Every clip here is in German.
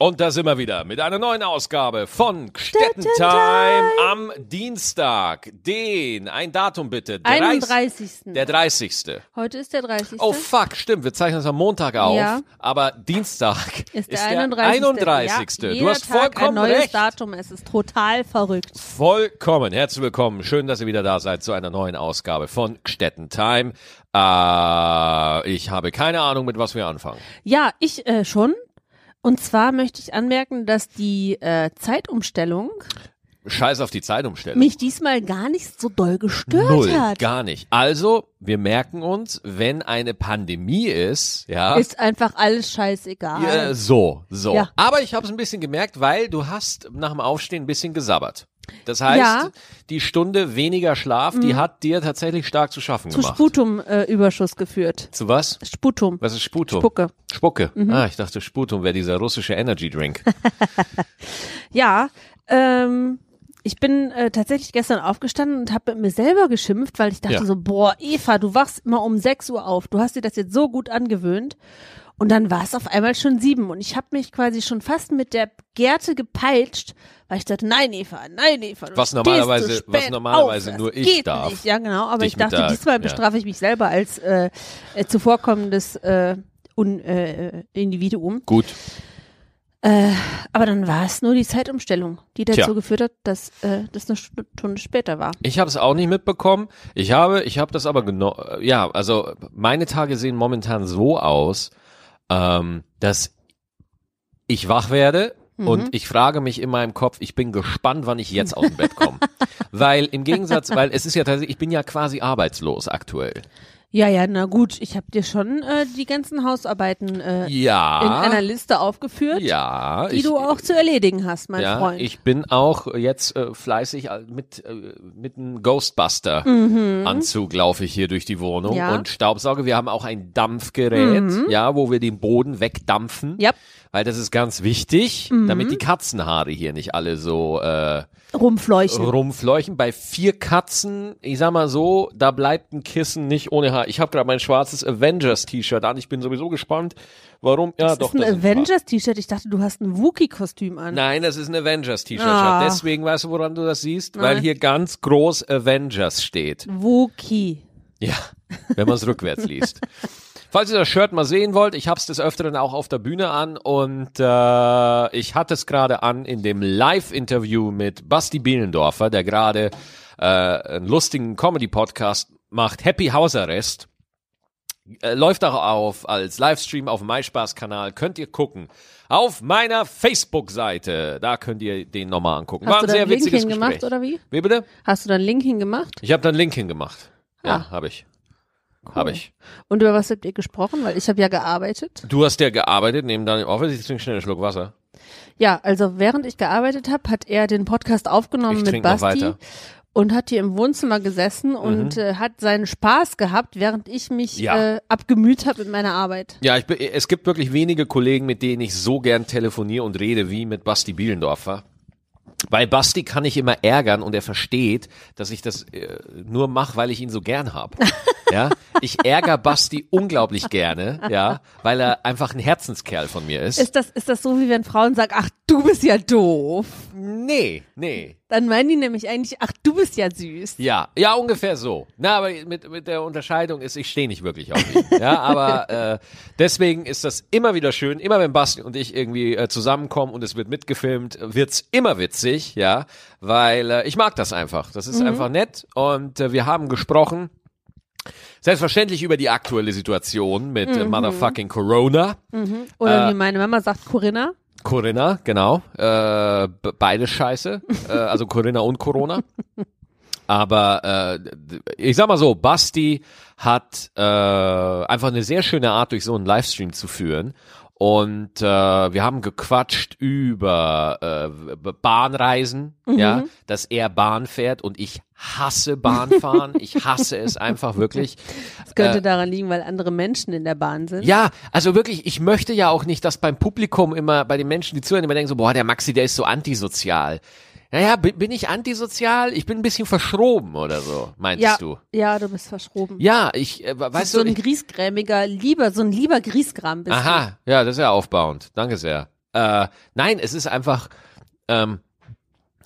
Und da sind wir wieder mit einer neuen Ausgabe von Städtentime am Dienstag. Den, ein Datum bitte. 31. Der 30. Heute ist der 30. Oh fuck, stimmt, wir zeichnen das am Montag auf. Ja. Aber Dienstag ist der 31. 31. Ja, du hast Tag vollkommen ein neues recht. Datum. Es ist total verrückt. Vollkommen. Herzlich willkommen. Schön, dass ihr wieder da seid zu einer neuen Ausgabe von Städtentime. Äh, ich habe keine Ahnung, mit was wir anfangen. Ja, ich äh, schon. Und zwar möchte ich anmerken, dass die äh, Zeitumstellung Scheiß auf die Zeitumstellung. mich diesmal gar nicht so doll gestört Null, hat. gar nicht. Also, wir merken uns, wenn eine Pandemie ist, ja, Ist einfach alles scheißegal. ja so, so. Ja. Aber ich habe es ein bisschen gemerkt, weil du hast nach dem Aufstehen ein bisschen gesabbert. Das heißt, Ja. Mhm. die Stunde weniger Schlaf, die hat dir tatsächlich stark zu schaffen Zu gemacht. Sputum-Überschuss geführt. Zu was? Sputum. Was ist Sputum? Spucke. Mhm. Spucke. Ah, ich dachte, Sputum wäre dieser russische Energy Drink. Ja, ähm, ich bin äh, tatsächlich gestern aufgestanden und habe mit mir selber geschimpft, weil ich dachte Ja. so, boah, Eva, du wachst immer um 6 Uhr auf. Du hast dir das jetzt so gut angewöhnt. Und dann war es auf einmal schon sieben und ich habe mich quasi schon fast mit der Gerte gepeitscht, weil ich dachte, nein Eva, nein Eva. Du Was normalerweise- so was normalerweise auf, nur ich geht darf. Nicht. Ja, genau, aber ich dachte, der- diesmal ja. bestrafe ich mich selber als äh, äh, zuvorkommendes äh, Un, äh, Individuum. Gut. Äh, aber dann war es nur die Zeitumstellung, die dazu Tja. geführt hat, dass äh, das eine Stunde später war. Ich habe es auch nicht mitbekommen. Ich habe, ich habe das aber genau, ja, also meine Tage sehen momentan so aus, ähm, dass ich wach werde Mhm. und ich frage mich in meinem Kopf, ich bin gespannt, wann ich jetzt aus dem Bett komme. weil im Gegensatz, weil es ist ja tatsächlich, ich bin ja quasi arbeitslos aktuell. Ja, ja, na gut, ich habe dir schon äh, die ganzen Hausarbeiten äh, Ja. in einer Liste aufgeführt, ja, die ich, du auch zu erledigen hast, mein ja, Freund. ich bin auch jetzt äh, fleißig äh, mit äh, mit einem Ghostbuster Anzug laufe ich hier durch die Wohnung Mhm. Ja. und Staubsauge. Wir haben auch ein Dampfgerät, Mhm. ja, wo wir den Boden wegdampfen, ja, weil das ist ganz wichtig, Mhm. damit die Katzenhaare hier nicht alle so äh, rumfleuchen. rumfleuchen. Bei vier Katzen, ich sag mal so, da bleibt ein Kissen nicht ohne Haar. Ich habe gerade mein schwarzes Avengers-T-Shirt an. Ich bin sowieso gespannt, warum. Ja, das doch. ist ein. Avengers-T-Shirt. Ich dachte, du hast ein Wookie-Kostüm an. Nein, das ist ein Avengers-T-Shirt. Ah. Deswegen weißt du, woran du das siehst? Weil Nein. hier ganz groß Avengers steht. Wookie. Ja, wenn man es rückwärts liest. Falls ihr das Shirt mal sehen wollt, ich habe es des Öfteren auch auf der Bühne an und äh, ich hatte es gerade an in dem Live-Interview mit Basti Bielendorfer, der gerade äh, einen lustigen Comedy-Podcast macht, Happy Hausarrest. Äh, läuft auch auf als Livestream auf dem MySpaß-Kanal. Könnt ihr gucken. Auf meiner Facebook-Seite. Da könnt ihr den nochmal angucken. Hast War du ein da sehr einen Link witziges hingemacht Gespräch. oder wie? Wie bitte? Hast du da einen Link hingemacht? Ich habe da einen Link hingemacht. Ja, Ah. habe ich. Habe ich. Und über was habt ihr gesprochen? Weil ich habe ja gearbeitet. Du hast ja gearbeitet neben deinem Office. Ich trinke schnell einen Schluck Wasser. Ja, also während ich gearbeitet habe, hat er den Podcast aufgenommen Ich mit trink noch Basti weiter. Mhm. und hat hier im Wohnzimmer gesessen und äh, hat seinen Spaß gehabt, während ich mich Ja. äh, abgemüht habe mit meiner Arbeit. Ja, ich, es gibt wirklich wenige Kollegen, mit denen ich so gern telefoniere und rede wie mit Basti Bielendorfer. Weil Basti kann ich immer ärgern und er versteht, dass ich das äh, nur mache, weil ich ihn so gern hab. Ja, ich ärgere Basti unglaublich gerne, ja, weil er einfach ein Herzenskerl von mir ist. Ist das, ist das so, wie wenn Frauen sagen, ach, du bist ja doof? nee, nee. Dann meinen die nämlich eigentlich, ach, du bist ja süß. Ja, ja, ungefähr so. Na, aber mit, mit der Unterscheidung ist, ich stehe nicht wirklich auf ihn. Ja, aber äh, deswegen ist das immer wieder schön, immer wenn Basti und ich irgendwie äh, zusammenkommen und es wird mitgefilmt, wird's immer witzig, ja, weil äh, ich mag das einfach. Das ist einfach nett und äh, wir haben gesprochen. Selbstverständlich über die aktuelle Situation mit äh, Motherfucking Corona. Oder Äh, wie meine Mama sagt, Corinna. Corinna, genau. Äh, beide scheiße. äh, also Corinna und Corona. Aber äh, ich sag mal so, Basti hat äh, einfach eine sehr schöne Art, durch so einen Livestream zu führen. Und äh, wir haben gequatscht über äh, Bahnreisen, ja, dass er Bahn fährt und ich hasse Bahnfahren. ich hasse es einfach wirklich. Das könnte daran liegen, weil andere Menschen in der Bahn sind. Äh, Ja, also wirklich, ich möchte ja auch nicht, dass beim Publikum immer, bei den Menschen, die zuhören, immer denken so, boah, der Maxi, der ist so antisozial. Naja, bin, bin ich antisozial? Ich bin ein bisschen verschroben oder so, meinst ja, du? ja, du bist verschroben. Ja, ich, äh, weißt so du, ein ich, griesgrämiger, lieber, so ein lieber Griesgram bist aha, ja, das ist ja aufbauend. Danke sehr. Äh, nein, es ist einfach, ähm,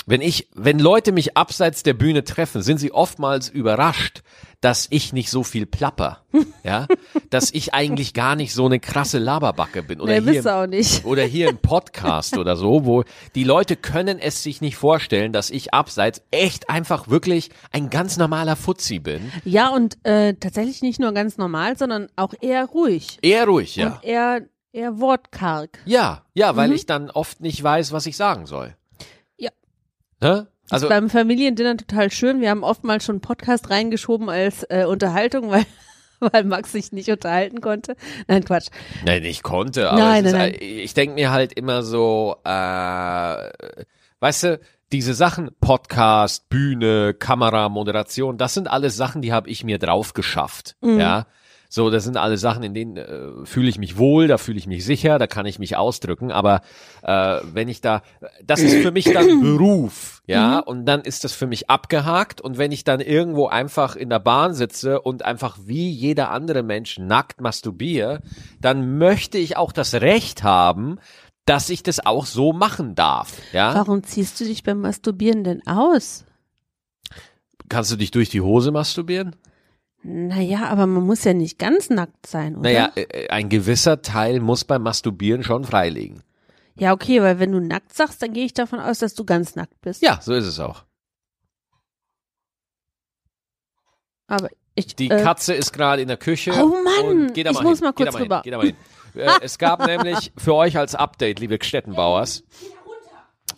wenn ich, wenn Leute mich abseits der Bühne treffen, sind sie oftmals überrascht, dass ich nicht so viel plapper, ja, dass ich eigentlich gar nicht so eine krasse Laberbacke bin oder Nee, hier nicht. oder hier im Podcast oder so, wo die Leute können es sich nicht vorstellen, dass ich abseits echt einfach wirklich ein ganz normaler Fuzzi bin. Ja, und äh, tatsächlich nicht nur ganz normal, sondern auch eher ruhig. Eher ruhig, ja. Und eher, eher wortkarg. Ja, ja, weil ich dann oft nicht weiß, was ich sagen soll. Ne? Also beim Familiendinner total schön. Wir haben oftmals schon einen Podcast reingeschoben als äh, Unterhaltung, weil, weil Max sich nicht unterhalten konnte. Nein, Quatsch. Nein, ich konnte, aber Nein, es ist, nein, ich denke mir halt immer so, äh, weißt du, diese Sachen, Podcast, Bühne, Kamera, Moderation, das sind alles Sachen, die habe ich mir drauf geschafft. Mhm. Ja. So, das sind alle Sachen, in denen äh, fühle ich mich wohl, da fühle ich mich sicher, da kann ich mich ausdrücken. Aber äh, wenn ich da, das ist für mich dann Beruf, ja, und dann ist das für mich abgehakt. Und wenn ich dann irgendwo einfach in der Bahn sitze und einfach wie jeder andere Mensch nackt masturbiere, dann möchte ich auch das Recht haben, dass ich das auch so machen darf. Ja, Warum ziehst du dich beim Masturbieren denn aus? kannst du dich durch die Hose masturbieren? Naja, aber man muss ja nicht ganz nackt sein, oder? Naja, äh, ein gewisser Teil muss beim Masturbieren schon freilegen. Ja, okay, weil wenn du nackt sagst, dann gehe ich davon aus, dass du ganz nackt bist. Ja, so ist es auch. Aber ich. Die äh, Katze ist gerade in der Küche. Oh Mann, ich muss hin, mal kurz rüber. Hin, mal hin. Äh, es gab nämlich für euch als Update, liebe Gstettenbauers,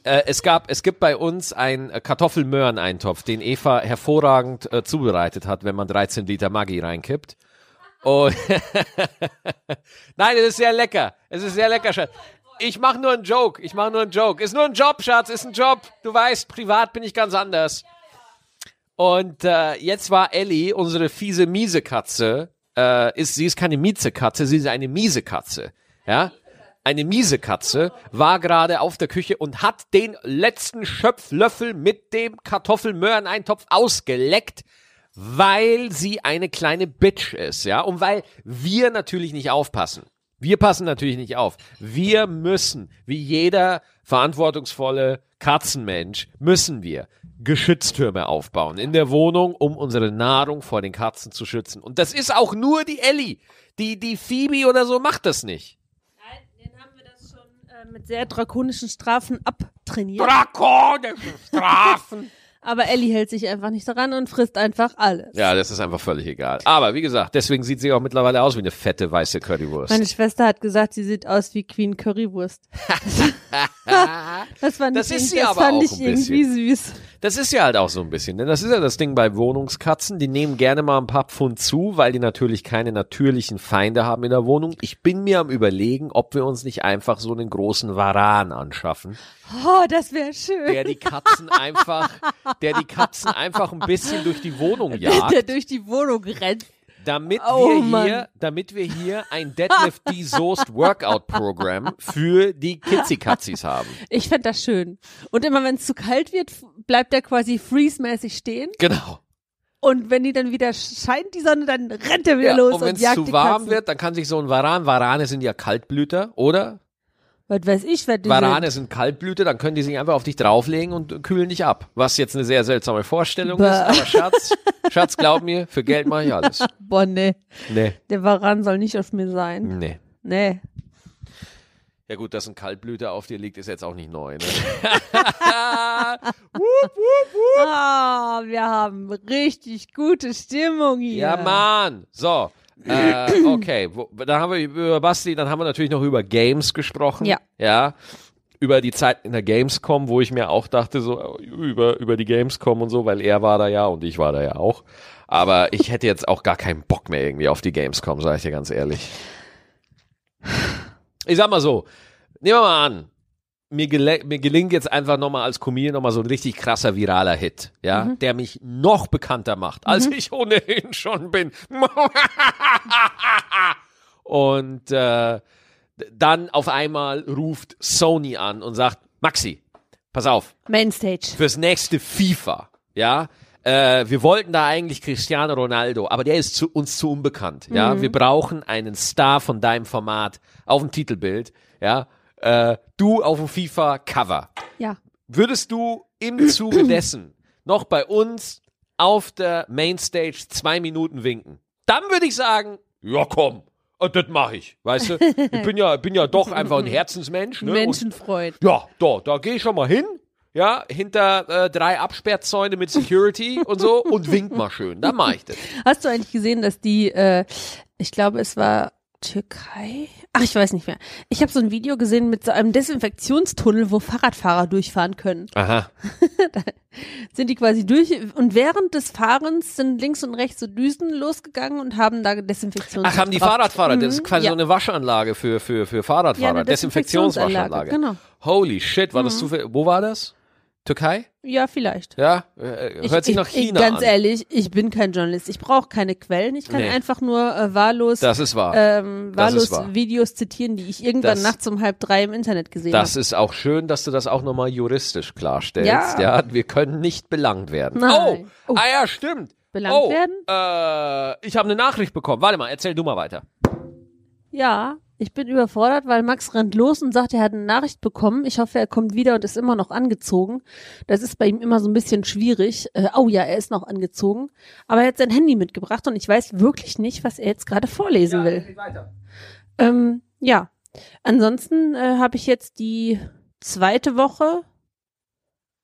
äh, es gab, es gibt bei uns einen Kartoffelmöhreneintopf, den Eva hervorragend äh, zubereitet hat, wenn man 13 Liter Maggi reinkippt. Und Nein, es ist sehr lecker. Es ist sehr lecker, Schatz. Ich mache nur einen Joke. Ich mache nur einen Joke. Ist nur ein Job, Schatz. Ist ein Job. Du weißt, privat bin ich ganz anders. Und äh, jetzt war Ellie, unsere fiese miese Katze, äh, ist sie ist keine mieze Katze, sie ist eine miese Katze, ja? Eine miese Katze war gerade auf der Küche und hat den letzten Schöpflöffel mit dem Kartoffelmöhreneintopf ausgeleckt, weil sie eine kleine Bitch ist, ja? Und weil wir natürlich nicht aufpassen. Wir passen natürlich nicht auf. Wir müssen, wie jeder verantwortungsvolle Katzenmensch, müssen wir Geschütztürme aufbauen in der Wohnung, um unsere Nahrung vor den Katzen zu schützen. Und das ist auch nur die Ellie. Die, die Phoebe oder so macht das nicht. Nein, den haben wir das schon äh, mit sehr drakonischen Strafen abtrainiert. Drakonische Strafen. Aber Ellie hält sich einfach nicht daran und frisst einfach alles. ja, das ist einfach völlig egal. Aber wie gesagt, deswegen sieht sie auch mittlerweile aus wie eine fette weiße Currywurst. Meine Schwester hat gesagt, sie sieht aus wie Queen Currywurst. das fand Das ich, ist sie das aber fand auch ich ein irgendwie süß. Das ist ja halt auch so ein bisschen, denn das ist ja das Ding bei Wohnungskatzen, die nehmen gerne mal ein paar Pfund zu, weil die natürlich keine natürlichen Feinde haben in der Wohnung. Ich bin mir am überlegen, ob wir uns nicht einfach so einen großen Varan anschaffen, Oh, das wäre schön. der die Katzen einfach, der die Katzen einfach ein bisschen durch die Wohnung Der jagt, durch die Wohnung rennt. Damit Oh, wir Mann. hier, damit wir hier ein Deadlift D-Soest Workout Programm für die Kitzi-Katzis haben. Ich fänd das schön. Und immer wenn es zu kalt wird, bleibt er quasi freeze-mäßig stehen. Genau. Und wenn die dann wieder scheint, die Sonne, dann rennt er wieder Ja, los und wenn es zu warm Katzen. wird, dann kann sich so ein Varan, Varane sind ja Kaltblüter, oder? Was weiß ich, wer die Varane sind. sind Kaltblüter, dann können die sich einfach auf dich drauflegen und kühlen dich ab. Was jetzt eine sehr seltsame Vorstellung Bäh. ist, aber Schatz, Schatz, glaub mir, für Geld mache ich alles. Boah, nee. Nee, Der Varan soll nicht auf mir sein. nee. Nee. Ja gut, dass ein Kaltblüter auf dir liegt, ist jetzt auch nicht neu. Ne? Ah, wir haben richtig gute Stimmung hier. Ja, Mann. So. Äh, okay, Wo, dann haben wir über Basti, dann haben wir natürlich noch über Games gesprochen. Ja. Ja. Über die Zeit in der Gamescom, wo ich mir auch dachte, so über, über die Gamescom und so, weil er war da ja und ich war da ja auch. Aber ich hätte jetzt auch gar keinen Bock mehr irgendwie auf die Gamescom, sage ich dir ganz ehrlich. Ich sag mal so, nehmen wir mal an, mir, mir gelingt jetzt einfach nochmal als Comedian nochmal so ein richtig krasser viraler Hit, ja, Mhm. der mich noch bekannter macht, als ich ohnehin schon bin. und äh, dann auf einmal ruft Sony an und sagt, Maxi, pass auf, Mainstage. fürs nächste FIFA, ja, äh, wir wollten da eigentlich Cristiano Ronaldo, aber der ist zu, uns zu unbekannt, ja, wir brauchen einen Star von deinem Format auf dem Titelbild, ja, Äh, du auf dem FIFA-Cover. Ja. Würdest du im Zuge dessen noch bei uns auf der Mainstage zwei Minuten winken? Dann würde ich sagen, ja komm, äh, das mache ich. Weißt du, ich bin ja, bin ja doch einfach ein Herzensmensch. Ne? Und Menschenfreund. ja, da, da gehe ich schon mal hin. Ja, hinter äh, drei Absperrzäune mit Security und so und wink mal schön. Dann mache ich das. Hast du eigentlich gesehen, dass die, äh, ich glaube, es war Türkei? Ach, ich weiß nicht mehr. Ich habe so ein Video gesehen mit so einem Desinfektionstunnel, wo Fahrradfahrer durchfahren können. Aha. Sind die quasi durch und während des Fahrens sind links und rechts so Düsen losgegangen und haben da Desinfektions. Ach, haben die Fahrradfahrer, das ist Mhm, quasi ja. so eine Waschanlage für, für, für Fahrradfahrer. Ja, Desinfektionswaschanlage. Desinfektionsanlage, Holy shit, war das zufällig? Wo war das? Türkei? Ja, vielleicht. Ja, äh, Ich- hört sich ich, nach China ich, Ganz an. ehrlich, ich bin kein Journalist. Ich brauche keine Quellen. Ich kann Nee. einfach nur äh, wahllos, Das ist wahr. ähm, wahllos wahr. Videos zitieren, die ich irgendwann Das- nachts um halb drei im Internet gesehen Das habe. ist auch schön, dass du das auch nochmal juristisch klarstellst. Ja. Ja. wir können nicht belangt werden. Nein. Oh, Oh. ah ja, stimmt. Belangt oh, werden? Äh, ich habe eine Nachricht bekommen. Warte mal, erzähl du mal weiter. Ja, ich bin überfordert, weil Max rennt los und sagt, er hat eine Nachricht bekommen. Ich hoffe, er kommt wieder und ist immer noch angezogen. Das ist bei ihm immer so ein bisschen schwierig. Äh, oh ja, er ist noch angezogen. Aber er hat sein Handy mitgebracht und ich weiß wirklich nicht, was er jetzt gerade vorlesen will. Ähm, ja, ansonsten äh, habe ich jetzt die zweite Woche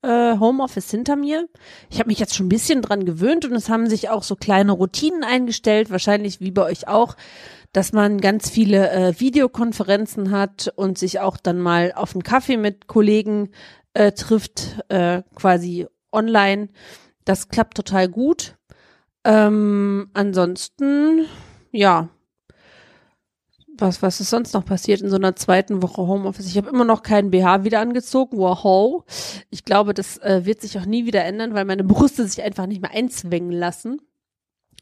äh, Homeoffice hinter mir. Ich habe mich jetzt schon ein bisschen dran gewöhnt und es haben sich auch so kleine Routinen eingestellt, wahrscheinlich wie bei euch auch, dass man ganz viele äh, Videokonferenzen hat und sich auch dann mal auf einen Kaffee mit Kollegen äh, trifft, äh, quasi online. Das klappt total gut. Ähm, ansonsten, ja, was, was ist sonst noch passiert in so einer zweiten Woche Homeoffice? Ich habe immer noch keinen BH wieder angezogen. Wow. Ich glaube, das äh, wird sich auch nie wieder ändern, weil meine Brüste sich einfach nicht mehr einzwängen lassen.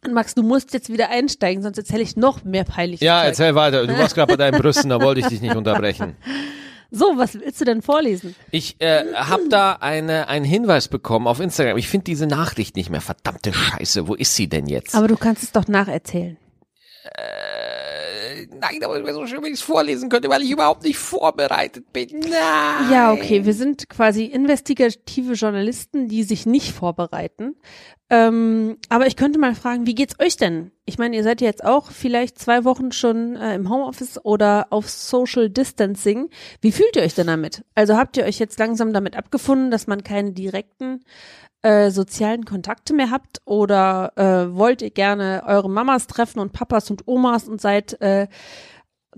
Und Max, du musst jetzt wieder einsteigen, sonst erzähle ich noch mehr peinlich. Ja, erzähl weiter. Du warst gerade bei deinen Brüsten, da wollte ich dich nicht unterbrechen. So, was willst du denn vorlesen? Ich äh, habe da eine, einen Hinweis bekommen auf Instagram. Ich finde diese Nachricht nicht mehr. Verdammte Scheiße, wo ist sie denn jetzt? Aber du kannst es doch nacherzählen. äh, nein, aber es wäre so schön, wenn ich es vorlesen könnte, weil ich überhaupt nicht vorbereitet bin. Nein. Ja, okay, wir sind quasi investigative Journalisten, die sich nicht vorbereiten. Ähm, aber ich könnte mal fragen, wie geht's euch denn? Ich meine, ihr seid ja jetzt auch vielleicht zwei Wochen schon äh, im Homeoffice oder auf Social Distancing. Wie fühlt ihr euch denn damit? Also habt ihr euch jetzt langsam damit abgefunden, dass man keine direkten äh, sozialen Kontakte mehr habt oder äh, wollt ihr gerne eure Mamas treffen und Papas und Omas und seid äh,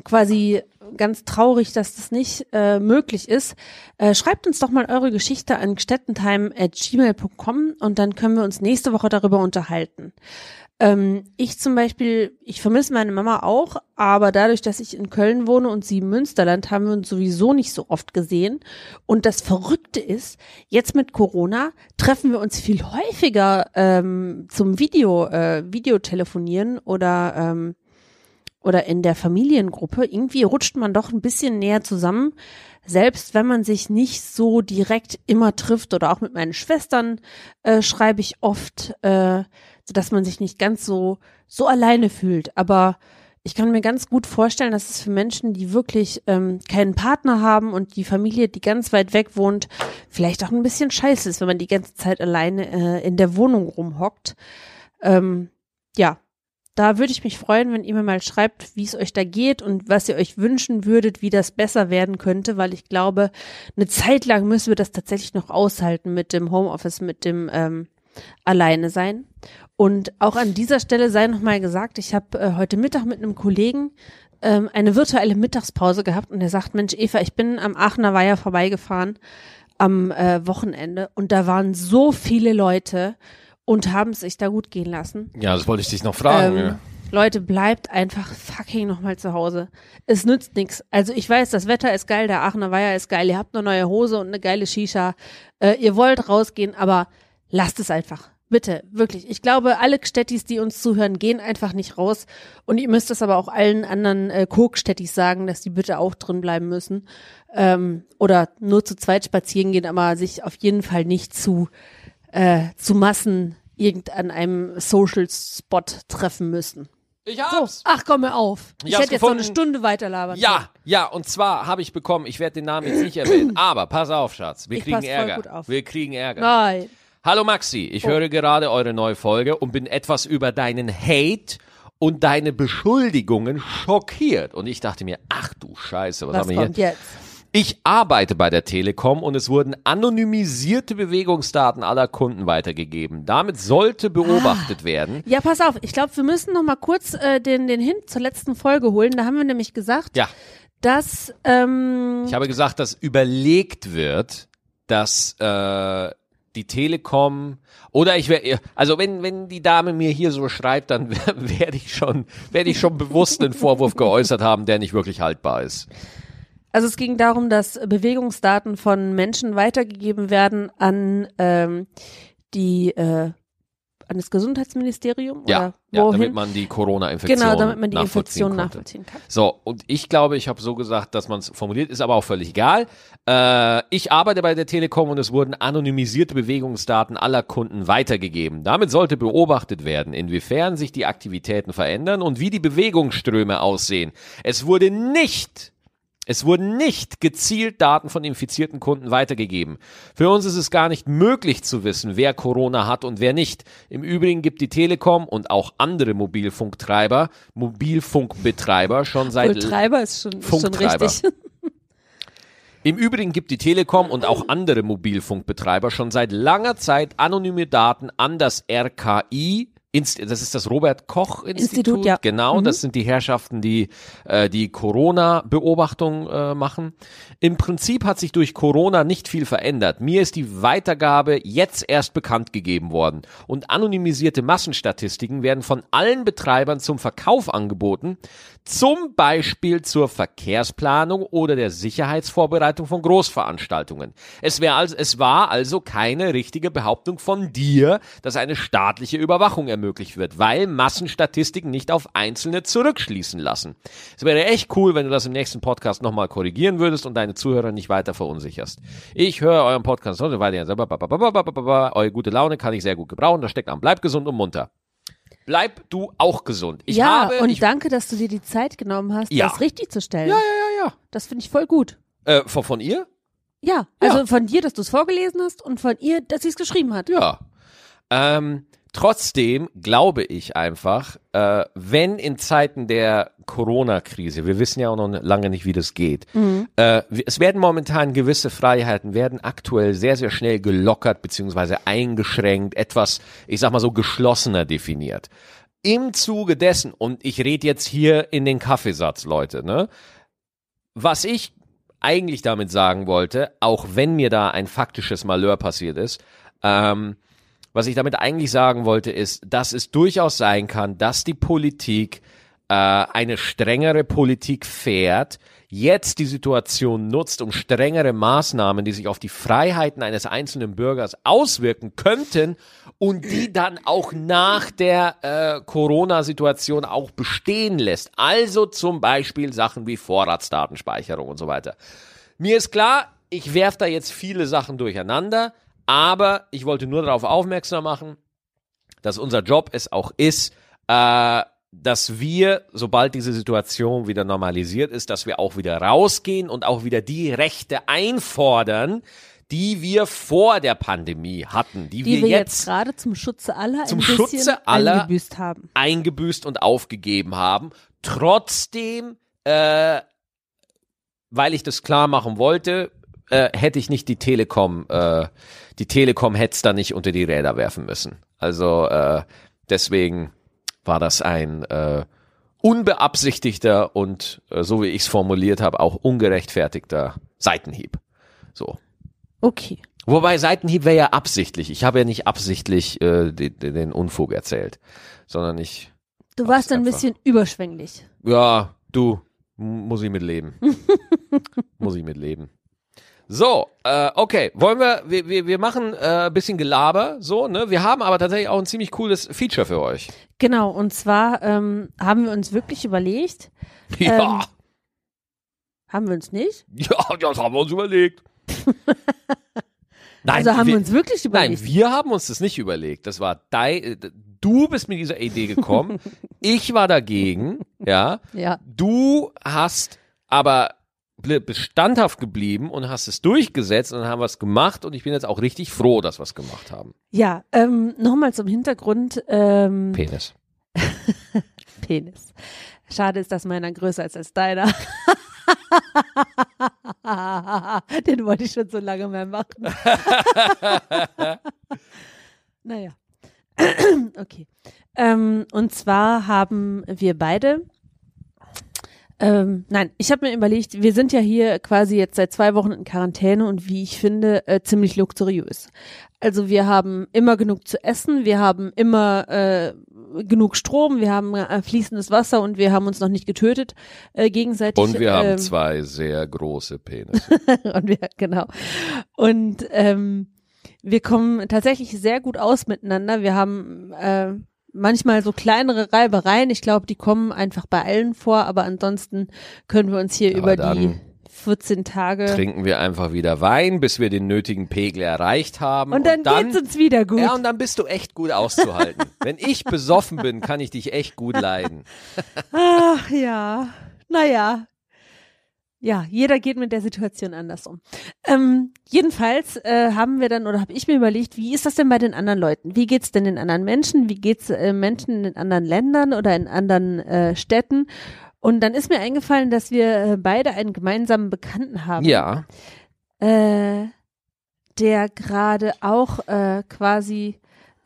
quasi ganz traurig, dass das nicht äh, möglich ist. Äh, schreibt uns doch mal eure Geschichte an gstettentime.gmail.com und dann können wir uns nächste Woche darüber unterhalten. Ähm, ich zum Beispiel, ich vermisse meine Mama auch, aber dadurch, dass ich in Köln wohne und sie im Münsterland, haben wir uns sowieso nicht so oft gesehen. Und das Verrückte ist, jetzt mit Corona treffen wir uns viel häufiger ähm, zum Video, äh, Videotelefonieren oder ähm, oder in der Familiengruppe, irgendwie rutscht man doch ein bisschen näher zusammen, selbst wenn man sich nicht so direkt immer trifft oder auch mit meinen Schwestern äh, schreibe ich oft, äh, so dass man sich nicht ganz so so alleine fühlt. Aber ich kann mir ganz gut vorstellen, dass es für Menschen, die wirklich ähm, keinen Partner haben und die Familie, die ganz weit weg wohnt, vielleicht auch ein bisschen scheiße ist, wenn man die ganze Zeit alleine äh, in der Wohnung rumhockt. Ähm, ja, da würde ich mich freuen, wenn ihr mir mal schreibt, wie es euch da geht und was ihr euch wünschen würdet, wie das besser werden könnte, weil ich glaube, eine Zeit lang müssen wir das tatsächlich noch aushalten mit dem Homeoffice, mit dem ähm, Alleine sein. Und auch an dieser Stelle sei nochmal gesagt, ich habe äh, heute Mittag mit einem Kollegen ähm, eine virtuelle Mittagspause gehabt und er sagt, Mensch, Eva, ich bin am Aachener Weiher vorbeigefahren am äh, Wochenende und da waren so viele Leute und haben es sich da gut gehen lassen. Ja, das wollte ich dich noch fragen. Ähm, ja. Leute, bleibt einfach fucking nochmal zu Hause. Es nützt nichts. Also ich weiß, das Wetter ist geil, der Aachener Weiher ist geil, ihr habt eine neue Hose und eine geile Shisha. Äh, ihr wollt rausgehen, aber lasst es einfach. Bitte, wirklich. Ich glaube, alle Städtis, die uns zuhören, gehen einfach nicht raus. Und ihr müsst es aber auch allen anderen äh, Coke-Städtis sagen, dass die bitte auch drin bleiben müssen. Ähm, oder nur zu zweit spazieren gehen, aber sich auf jeden Fall nicht zu, äh, zu Massen irgend an einem Social Spot treffen müssen. Ich So, hab's. ach komm mir auf. Ich Ich hätte jetzt noch eine. Stunde weiterlabern. Ja, ja, und zwar habe ich bekommen, ich werde den Namen jetzt nicht erwähnen, aber pass auf, Schatz, wir Ich kriegen Ärger. gut auf. Wir kriegen Ärger. Nein. Hallo Maxi, ich höre gerade eure neue Folge und bin etwas über deinen Hate und deine Beschuldigungen schockiert. Und ich dachte mir, ach du Scheiße, was, Was haben wir hier? kommt jetzt? Ich arbeite bei der Telekom und es wurden anonymisierte Bewegungsdaten aller Kunden weitergegeben. Damit sollte beobachtet werden. Ja, pass auf. Ich glaube, wir müssen noch mal kurz äh, den, den Hint zur letzten Folge holen. Da haben wir nämlich gesagt, Ja, dass ähm, ich habe gesagt, dass überlegt wird, dass äh, die Telekom oder ich wäre also wenn wenn die Dame mir hier so schreibt, dann werde ich schon werde ich schon bewusst einen Vorwurf geäußert haben, der nicht wirklich haltbar ist. Also es ging darum, dass Bewegungsdaten von Menschen weitergegeben werden an ähm, die äh, an das Gesundheitsministerium Ja, oder ja damit man die Corona-Infektion genau, damit man die nachvollziehen Infektion konnte. nachvollziehen kann. So, und ich glaube, ich habe so gesagt, dass man es formuliert, ist aber auch völlig egal. Äh, ich arbeite bei der Telekom und es wurden anonymisierte Bewegungsdaten aller Kunden weitergegeben. Damit sollte beobachtet werden, inwiefern sich die Aktivitäten verändern und wie die Bewegungsströme aussehen. Es wurde nicht es wurden nicht gezielt Daten von infizierten Kunden weitergegeben. Für uns ist es gar nicht möglich zu wissen, wer Corona hat und wer nicht. Im Übrigen gibt die Telekom und auch andere Mobilfunktreiber, Mobilfunkbetreiber schon seit Wohl Treiber ist schon, ist schon Funktreiber. richtig. Im Übrigen gibt die Telekom und auch andere Mobilfunkbetreiber schon seit langer Zeit anonyme Daten an das RKI. Inst das ist das Robert Koch Institut. Institut, ja. Genau, das sind die Herrschaften, die äh, die Corona-Beobachtung äh, machen. Im Prinzip hat sich durch Corona nicht viel verändert. Mir ist die Weitergabe jetzt erst bekannt gegeben worden. Und anonymisierte Massenstatistiken werden von allen Betreibern zum Verkauf angeboten, zum Beispiel zur Verkehrsplanung oder der Sicherheitsvorbereitung von Großveranstaltungen. Es, wär also, es war also keine richtige Behauptung von dir, dass eine staatliche Überwachung ermöglicht wird, weil Massenstatistiken nicht auf Einzelne zurückschließen lassen. Es wäre echt cool, wenn du das im nächsten Podcast nochmal korrigieren würdest und deine Zuhörer nicht weiter verunsicherst. Ich höre euren Podcast heute weiter. Eure gute Laune kann ich sehr gut gebrauchen. Das steckt an. Bleib gesund und munter. Bleib du auch gesund. Ich ja, habe, und ich, danke, dass du dir die Zeit genommen hast, Ja. das richtig zu stellen. ja, ja, ja, Das finde ich voll gut. ja. Äh, von, von ihr? Ja, also Ja. von dir, dass du es vorgelesen hast und von ihr, dass sie es geschrieben hat. Ja. Ähm, trotzdem glaube ich einfach, äh, wenn in Zeiten der Corona-Krise, wir wissen ja auch noch lange nicht, wie das geht, äh, wir- es werden momentan gewisse Freiheiten, werden aktuell sehr, sehr schnell gelockert beziehungsweise eingeschränkt, etwas, ich sag mal so, geschlossener definiert. Im Zuge dessen, und ich rede jetzt hier in den Kaffeesatz, Leute, ne? Was ich eigentlich damit sagen wollte, auch wenn mir da ein faktisches Malheur passiert ist, ähm, was ich damit eigentlich sagen wollte, ist, dass es durchaus sein kann, dass die Politik äh, eine strengere Politik fährt, jetzt die Situation nutzt, um strengere Maßnahmen, die sich auf die Freiheiten eines einzelnen Bürgers auswirken könnten und die dann auch nach der äh, Corona-Situation auch bestehen lässt. Also zum Beispiel Sachen wie Vorratsdatenspeicherung und so weiter. Mir ist klar, ich werf da jetzt viele Sachen durcheinander, aber ich wollte nur darauf aufmerksam machen, dass unser Job es auch ist, äh, dass wir, sobald diese Situation wieder normalisiert ist, dass wir auch wieder rausgehen und auch wieder die Rechte einfordern, die wir vor der Pandemie hatten, die, Die wir, wir jetzt gerade zum Schutze aller Zum Schutze aller- eingebüßt haben. eingebüßt und aufgegeben haben. Trotzdem, äh, weil ich das klar machen wollte, äh, hätte ich nicht die Telekom, äh, die Telekom hätte es da nicht unter die Räder werfen müssen. Also äh, deswegen war das ein äh, unbeabsichtigter und äh, so wie ich es formuliert habe, auch ungerechtfertigter Seitenhieb. So. Okay. Wobei Seitenhieb wäre ja absichtlich. Ich habe ja nicht absichtlich äh, den, den Unfug erzählt, sondern ich Du warst ein einfach. bisschen überschwänglich. Ja, du, muss ich mit leben. muss ich mit leben. So, äh, okay, wollen wir, wir, wir, wir machen äh, ein bisschen Gelaber, so, ne? Wir haben aber tatsächlich auch ein ziemlich cooles Feature für euch. Genau, und zwar ähm, haben wir uns wirklich überlegt, Ja, haben wir uns nicht? ja, das haben wir uns überlegt. Nein, also haben wir, wir uns wirklich nein, überlegt. wir haben uns das nicht überlegt. Das war dei, äh, Du bist mit dieser Idee gekommen. ich war dagegen, ja. Ja. Du hast aber bestandhaft geblieben und hast es durchgesetzt und dann haben wir es gemacht und ich bin jetzt auch richtig froh, dass wir es gemacht haben. Ja, ähm, nochmal zum Hintergrund. Ähm, Penis. Penis. Schade ist, dass meiner größer ist als deiner. Den wollte ich schon so lange mehr machen. naja. okay. Ähm, und zwar haben wir beide. Ähm, nein, ich habe mir überlegt, wir sind ja hier quasi jetzt seit zwei Wochen in Quarantäne und wie ich finde, äh, ziemlich luxuriös. Also wir haben immer genug zu essen, wir haben immer äh, genug Strom, wir haben äh, fließendes Wasser und wir haben uns noch nicht getötet äh, gegenseitig. Und wir haben ähm, zwei sehr große Penisse. und wir, genau. Und ähm, wir kommen tatsächlich sehr gut aus miteinander. Wir haben äh, manchmal so kleinere Reibereien. Ich glaube, die kommen einfach bei allen vor, aber ansonsten können wir uns hier Aber über dann die 14 Tage Trinken wir einfach wieder Wein, bis wir den nötigen Pegel erreicht haben. und dann, geht's uns wieder gut. Ja, und dann bist du echt gut auszuhalten. Wenn ich besoffen bin, kann ich dich echt gut leiden. Ach ja, naja. Ja, jeder geht mit der Situation anders um. Ähm, jedenfalls äh, haben wir dann oder habe ich mir überlegt, wie ist das denn bei den anderen Leuten? Wie geht's denn den anderen Menschen? Wie geht's äh, Menschen in anderen Ländern oder in anderen äh, Städten? Und dann ist mir eingefallen, dass wir äh, beide einen gemeinsamen Bekannten haben, Ja, äh, der gerade auch äh, quasi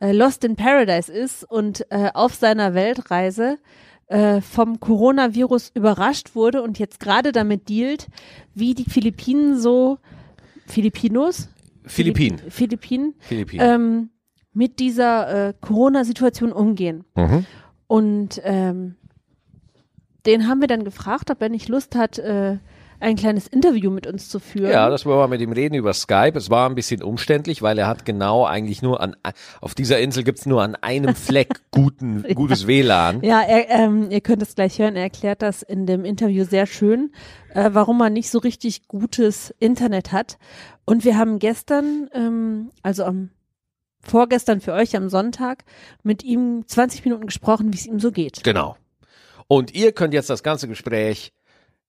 Lost in Paradise ist und auf seiner Weltreise äh, vom Coronavirus überrascht wurde und jetzt gerade damit dealt, wie die Philippinen so Filipinos Philippinen. Philipp- Philippinen Philippinen. ähm, mit dieser äh, Corona-Situation umgehen. Mhm. Und ähm, den haben wir dann gefragt, ob er nicht Lust hat, äh, ein kleines Interview mit uns zu führen. Ja, das wollen wir mit ihm reden über Skype. Es war ein bisschen umständlich, weil er hat genau eigentlich nur an, auf dieser Insel gibt's nur an einem Fleck guten, gutes WLAN. Ja, er, ähm, ihr könnt es gleich hören. Er erklärt das in dem Interview sehr schön, äh, warum man nicht so richtig gutes Internet hat. Und wir haben gestern, ähm, also am vorgestern für euch am Sonntag, mit ihm 20 Minuten gesprochen, wie es ihm so geht. Genau. Und ihr könnt jetzt das ganze Gespräch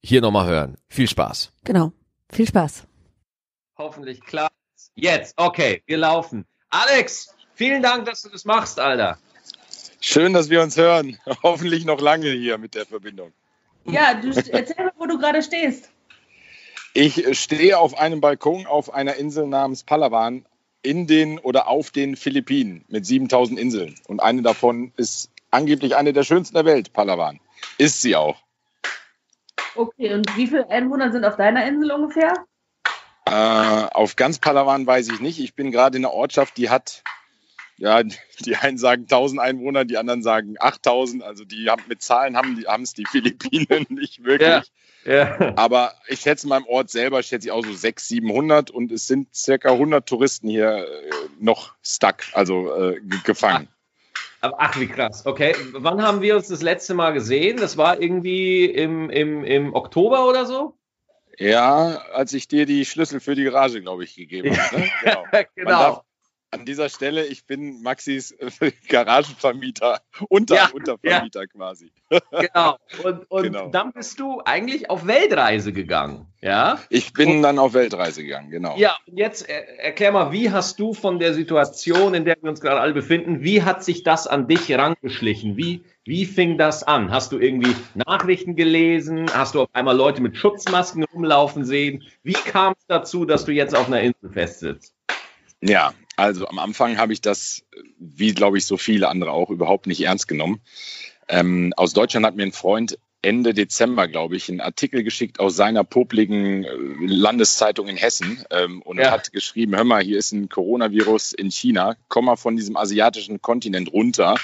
hier nochmal hören. Viel Spaß. Genau. Viel Spaß. Hoffentlich klar. Jetzt, okay, wir laufen. Alex, vielen Dank, dass du das machst, Alter. Schön, dass wir uns hören. Hoffentlich noch lange hier mit der Verbindung. Ja, du erzähl mal, wo du gerade stehst. Ich stehe auf einem Balkon auf einer Insel namens Palawan in den oder auf den Philippinen mit 7000 Inseln. Und eine davon ist angeblich eine der schönsten der Welt, Palawan. Ist sie auch. Okay, und wie viele Einwohner sind auf deiner Insel ungefähr? Äh, auf ganz Palawan weiß ich nicht. Ich bin gerade in einer Ortschaft, die hat, ja, die einen sagen 1000 Einwohner, die anderen sagen 8000. Also die haben mit Zahlen haben die haben es die Philippinen nicht wirklich. Ja. Ja. Aber ich schätze, in meinem Ort selber schätze ich auch so 600, 700 und es sind circa 100 Touristen hier äh, noch stuck, also äh, ge- gefangen. Ach, wie krass. Okay, wann haben wir uns das letzte Mal gesehen? Das war irgendwie im, im, im Oktober oder so? Ja, als ich dir die Schlüssel für die Garage, glaube ich, gegeben habe. Ne? Genau. Man darf, an dieser Stelle, ich bin Maxis Garagenvermieter, Unter, Ja, Untervermieter quasi. genau. Und, und Genau. dann bist du eigentlich auf Weltreise gegangen. Ja? Ich bin dann auf Weltreise gegangen, genau. Ja, und jetzt äh, erklär mal, wie hast du von der Situation, in der wir uns gerade alle befinden, wie hat sich das an dich herangeschlichen? Wie, wie fing das an? Hast du irgendwie Nachrichten gelesen? Hast du auf einmal Leute mit Schutzmasken rumlaufen sehen? Wie kam es dazu, dass du jetzt auf einer Insel festsitzt? Ja, also am Anfang habe ich das, wie glaube ich so viele andere auch, überhaupt nicht ernst genommen. Ähm, aus Deutschland hat mir ein Freund Ende Dezember, glaube ich, einen Artikel geschickt aus seiner popligen äh, Landeszeitung in Hessen ähm, und Ja. hat geschrieben, hör mal, hier ist ein Coronavirus in China, komm mal von diesem asiatischen Kontinent runter.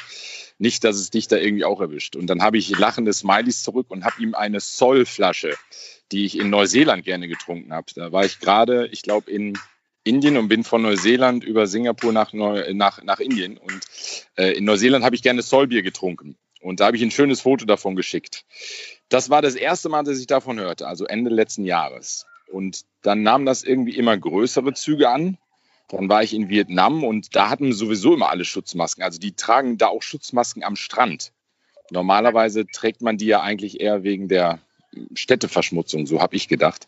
Nicht, dass es dich da irgendwie auch erwischt. Und dann habe ich lachende Smileys zurück und habe ihm eine Sol-Flasche, die ich in Neuseeland gerne getrunken habe. Da war ich gerade, ich glaube, in Indien und bin von Neuseeland über Singapur nach, Neu nach, nach Indien. Und äh, in Neuseeland habe ich gerne Solbier getrunken. Und da habe ich ein schönes Foto davon geschickt. Das war das erste Mal, dass ich davon hörte, also Ende letzten Jahres. Und dann nahm das irgendwie immer größere Züge an. Dann war ich in Vietnam und da hatten sowieso immer alle Schutzmasken. Also die tragen da auch Schutzmasken am Strand. Normalerweise trägt man die ja eigentlich eher wegen der Städteverschmutzung, so habe ich gedacht.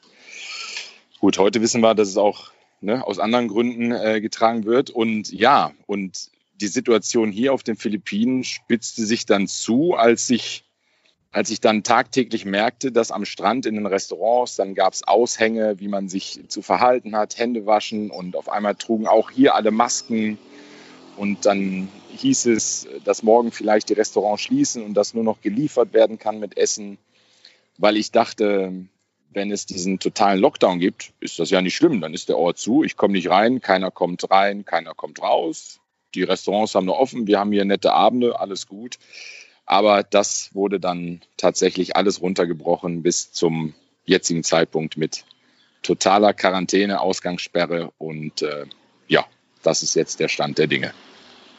Gut, heute wissen wir, dass es auch ne, aus anderen Gründen äh, getragen wird. Und ja, und die Situation hier auf den Philippinen spitzte sich dann zu, als ich, als ich dann tagtäglich merkte, dass am Strand in den Restaurants, dann gab es Aushänge, wie man sich zu verhalten hat, Hände waschen und auf einmal trugen auch hier alle Masken. Und dann hieß es, dass morgen vielleicht die Restaurants schließen und dass nur noch geliefert werden kann mit Essen, weil ich dachte, wenn es diesen totalen Lockdown gibt, ist das ja nicht schlimm. Dann ist der Ort zu, ich komme nicht rein, keiner kommt rein, keiner kommt raus. Die Restaurants haben nur offen, wir haben hier nette Abende, alles gut. Aber das wurde dann tatsächlich alles runtergebrochen bis zum jetzigen Zeitpunkt mit totaler Quarantäne, Ausgangssperre und äh, ja, das ist jetzt der Stand der Dinge.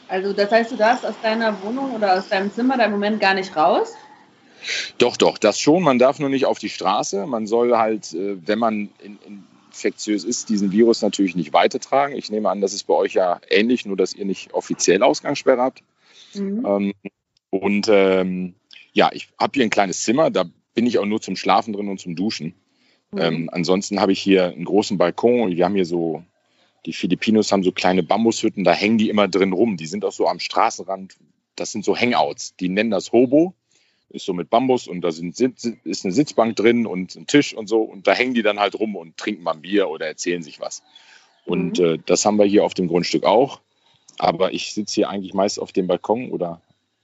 Also das heißt, du darfst aus deiner Wohnung oder aus deinem Zimmer da im Moment gar nicht raus? Doch, doch, das schon. Man darf nur nicht auf die Straße. Man soll halt, äh, wenn man in, infektiös ist, diesen Virus natürlich nicht weitertragen. Ich nehme an, das ist bei euch ja ähnlich, nur dass ihr nicht offiziell Ausgangssperre habt. Mhm. Ähm, und ähm, ja, ich habe hier ein kleines Zimmer, da bin ich auch nur zum Schlafen drin und zum Duschen. Mhm. Ähm, ansonsten habe ich hier einen großen Balkon. Wir haben hier so, die Filipinos haben so kleine Bambushütten, da hängen die immer drin rum. Die sind auch so am Straßenrand. Das sind so Hangouts. Die nennen das Hobo ist so mit Bambus und da sind, ist eine Sitzbank drin und ein Tisch und so und da hängen die dann halt rum und trinken mal ein Bier oder erzählen sich was. Und mhm. äh, das haben wir hier auf dem Grundstück auch. Aber ich sitze hier eigentlich meist auf dem Balkon oder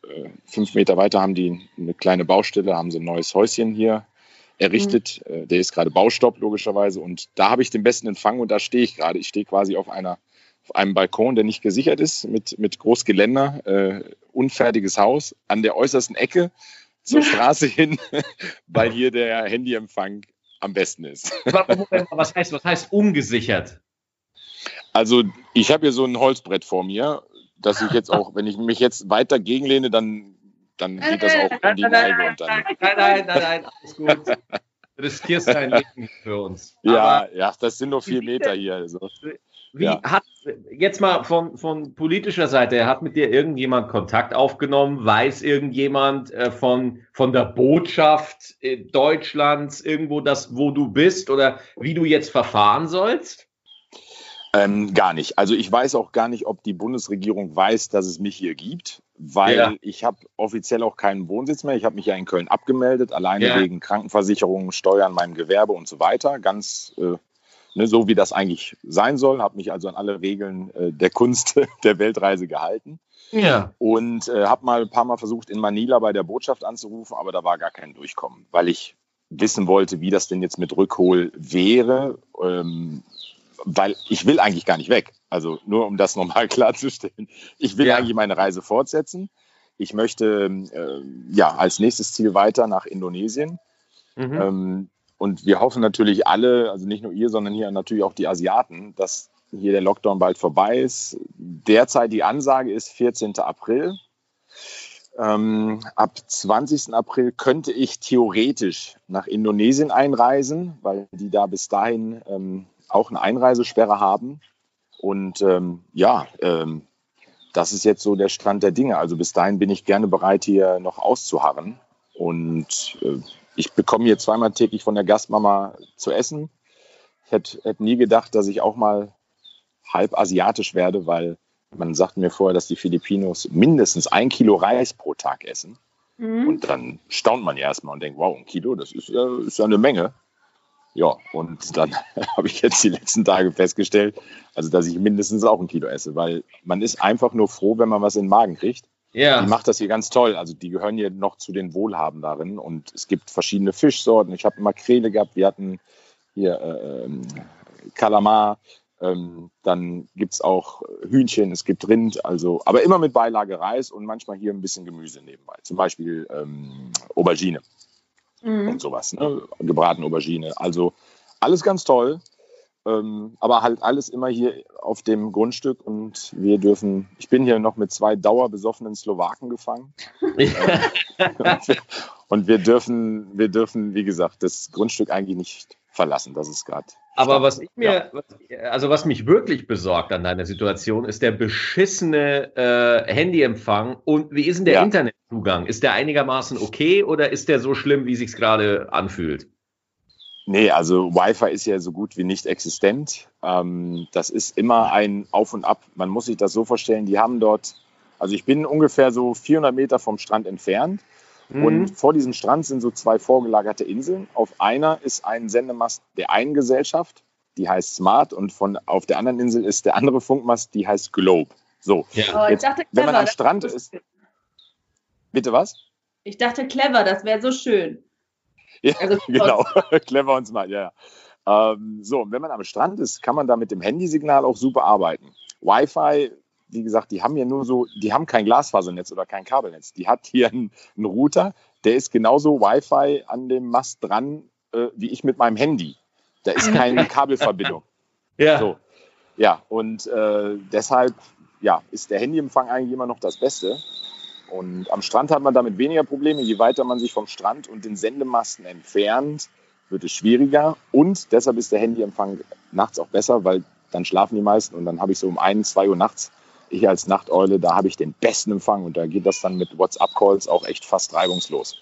äh, fünf Meter weiter haben die eine kleine Baustelle, haben sie ein neues Häuschen hier errichtet. Mhm. Äh, der ist gerade Baustopp logischerweise und da habe ich den besten Empfang und da stehe ich gerade. Ich stehe quasi auf einer auf einem Balkon, der nicht gesichert ist, mit, mit Großgeländer, äh, unfertiges Haus an der äußersten Ecke zur Straße hin, weil hier der Handyempfang am besten ist. was heißt, was heißt ungesichert? Also ich habe hier so ein Holzbrett vor mir, dass ich jetzt auch, wenn ich mich jetzt weiter gegenlehne, dann, dann geht das auch in die Neige und dann. Nein, nein, nein, nein, alles gut. Riskierst dein Leben für uns. Ja, Aber ja, das sind nur vier Meter hier. Also. Wie ja. hat jetzt mal von, von politischer Seite, hat mit dir irgendjemand Kontakt aufgenommen? Weiß irgendjemand äh, von, von der Botschaft äh, Deutschlands irgendwo das, wo du bist oder wie du jetzt verfahren sollst? Ähm, gar nicht. Also ich weiß auch gar nicht, ob die Bundesregierung weiß, dass es mich hier gibt, weil ja. ich habe offiziell auch keinen Wohnsitz mehr. Ich habe mich ja in Köln abgemeldet, alleine ja. wegen Krankenversicherung, Steuern, meinem Gewerbe und so weiter. Ganz äh, ne, so wie das eigentlich sein soll, habe mich also an alle Regeln äh, der Kunst der Weltreise gehalten. Ja. Und äh, habe mal ein paar Mal versucht, in Manila bei der Botschaft anzurufen, aber da war gar kein Durchkommen, weil ich wissen wollte, wie das denn jetzt mit Rückhol wäre, ähm, weil ich will eigentlich gar nicht weg. Also nur um das nochmal klarzustellen. Ich will ja. eigentlich meine Reise fortsetzen. Ich möchte äh, ja als nächstes Ziel weiter nach Indonesien. Mhm. Ähm, und wir hoffen natürlich alle, also nicht nur ihr, sondern hier natürlich auch die Asiaten, dass hier der Lockdown bald vorbei ist. Derzeit die Ansage ist 14. April. Ähm, ab 20. April könnte ich theoretisch nach Indonesien einreisen, weil die da bis dahin ähm, auch eine Einreisesperre haben. Und ähm, ja, ähm, das ist jetzt so der Stand der Dinge. Also bis dahin bin ich gerne bereit, hier noch auszuharren. Und äh, ich bekomme hier zweimal täglich von der Gastmama zu essen. Ich hätte, hätte nie gedacht, dass ich auch mal halb asiatisch werde, weil man sagt mir vorher, dass die Filipinos mindestens ein Kilo Reis pro Tag essen. Mhm. Und dann staunt man ja erstmal und denkt, wow, ein Kilo, das ist ja, ist ja eine Menge. Ja, und dann habe ich jetzt die letzten Tage festgestellt, also dass ich mindestens auch ein Kilo esse, weil man ist einfach nur froh, wenn man was in den Magen kriegt. Ja. Die macht das hier ganz toll. Also die gehören hier noch zu den Wohlhabenderen und es gibt verschiedene Fischsorten. Ich habe Makrele gehabt, wir hatten hier äh, ähm, Kalamar, ähm, dann gibt es auch Hühnchen, es gibt Rind, also, aber immer mit Beilage Reis und manchmal hier ein bisschen Gemüse nebenbei. Zum Beispiel ähm, Aubergine mhm. und sowas, ne? gebratene Aubergine. Also alles ganz toll. Ähm, aber halt alles immer hier auf dem Grundstück und wir dürfen, ich bin hier noch mit zwei dauerbesoffenen Slowaken gefangen. und wir dürfen, wir dürfen, wie gesagt, das Grundstück eigentlich nicht verlassen. Das ist gerade. Aber was ich mir, also was mich wirklich besorgt an deiner Situation, ist der beschissene äh, Handyempfang und wie ist denn der ja. Internetzugang? Ist der einigermaßen okay oder ist der so schlimm, wie sich's gerade anfühlt? Nee, also Wi-Fi ist ja so gut wie nicht existent. Ähm, das ist immer ein Auf und Ab. Man muss sich das so vorstellen, die haben dort, also ich bin ungefähr so 400 Meter vom Strand entfernt Mhm. Und vor diesem Strand sind so zwei vorgelagerte Inseln. Auf einer ist ein Sendemast der einen Gesellschaft, die heißt Smart, und von, auf der anderen Insel ist der andere Funkmast, die heißt Globe. So, ja. jetzt, dachte, wenn man am Strand ist. Bitte was? Ich dachte clever, das wäre so schön. Ja, also, genau, clever und smart, ja. Ähm, so, wenn man am Strand ist, kann man da mit dem Handysignal auch super arbeiten. Wi-Fi wie gesagt, die haben ja nur so, die haben kein Glasfasernetz oder kein Kabelnetz. Die hat hier einen, einen Router, der ist genauso Wi-Fi an dem Mast dran, äh, wie ich mit meinem Handy. Da ist keine Kabelverbindung. Ja. So. Ja, und äh, deshalb ja, ist der Handyempfang eigentlich immer noch das Beste. Und am Strand hat man damit weniger Probleme. Je weiter man sich vom Strand und den Sendemasten entfernt, wird es schwieriger. Und deshalb ist der Handyempfang nachts auch besser, weil dann schlafen die meisten und dann habe ich so um 1, 2 Uhr nachts ich als Nachteule, da habe ich den besten Empfang und da geht das dann mit WhatsApp-Calls auch echt fast reibungslos.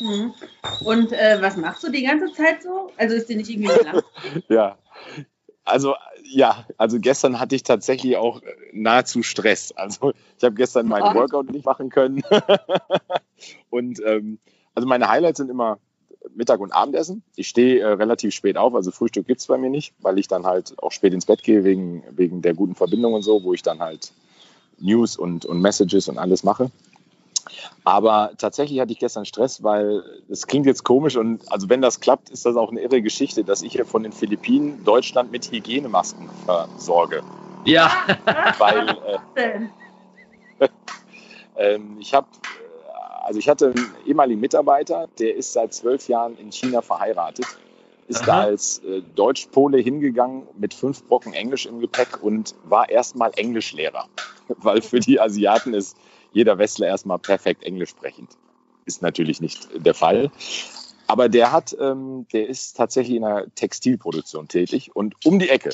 Mhm. Und äh, was machst du die ganze Zeit so? Also ist dir nicht irgendwie ja, also ja, also gestern hatte ich tatsächlich auch nahezu Stress. Also ich habe gestern meinen oh. Workout nicht machen können. und ähm, also meine Highlights sind immer Mittag- und Abendessen. Ich stehe äh, relativ spät auf, also Frühstück gibt es bei mir nicht, weil ich dann halt auch spät ins Bett gehe wegen, wegen der guten Verbindung und so, wo ich dann halt News und, und Messages und alles mache. Aber tatsächlich hatte ich gestern Stress, weil es klingt jetzt komisch und also wenn das klappt, ist das auch eine irre Geschichte, dass ich hier von den Philippinen Deutschland mit Hygienemasken versorge. Ja. Weil äh, äh, ich habe, also ich hatte einen ehemaligen Mitarbeiter, der ist seit zwölf Jahren in China verheiratet ist Aha. da als äh, Deutsch-Pole hingegangen mit fünf Brocken Englisch im Gepäck und war erstmal Englischlehrer. Weil für die Asiaten ist jeder Westler erstmal perfekt Englisch sprechend. Ist natürlich nicht der Fall. Aber der hat, ähm, der ist tatsächlich in der Textilproduktion tätig und um die Ecke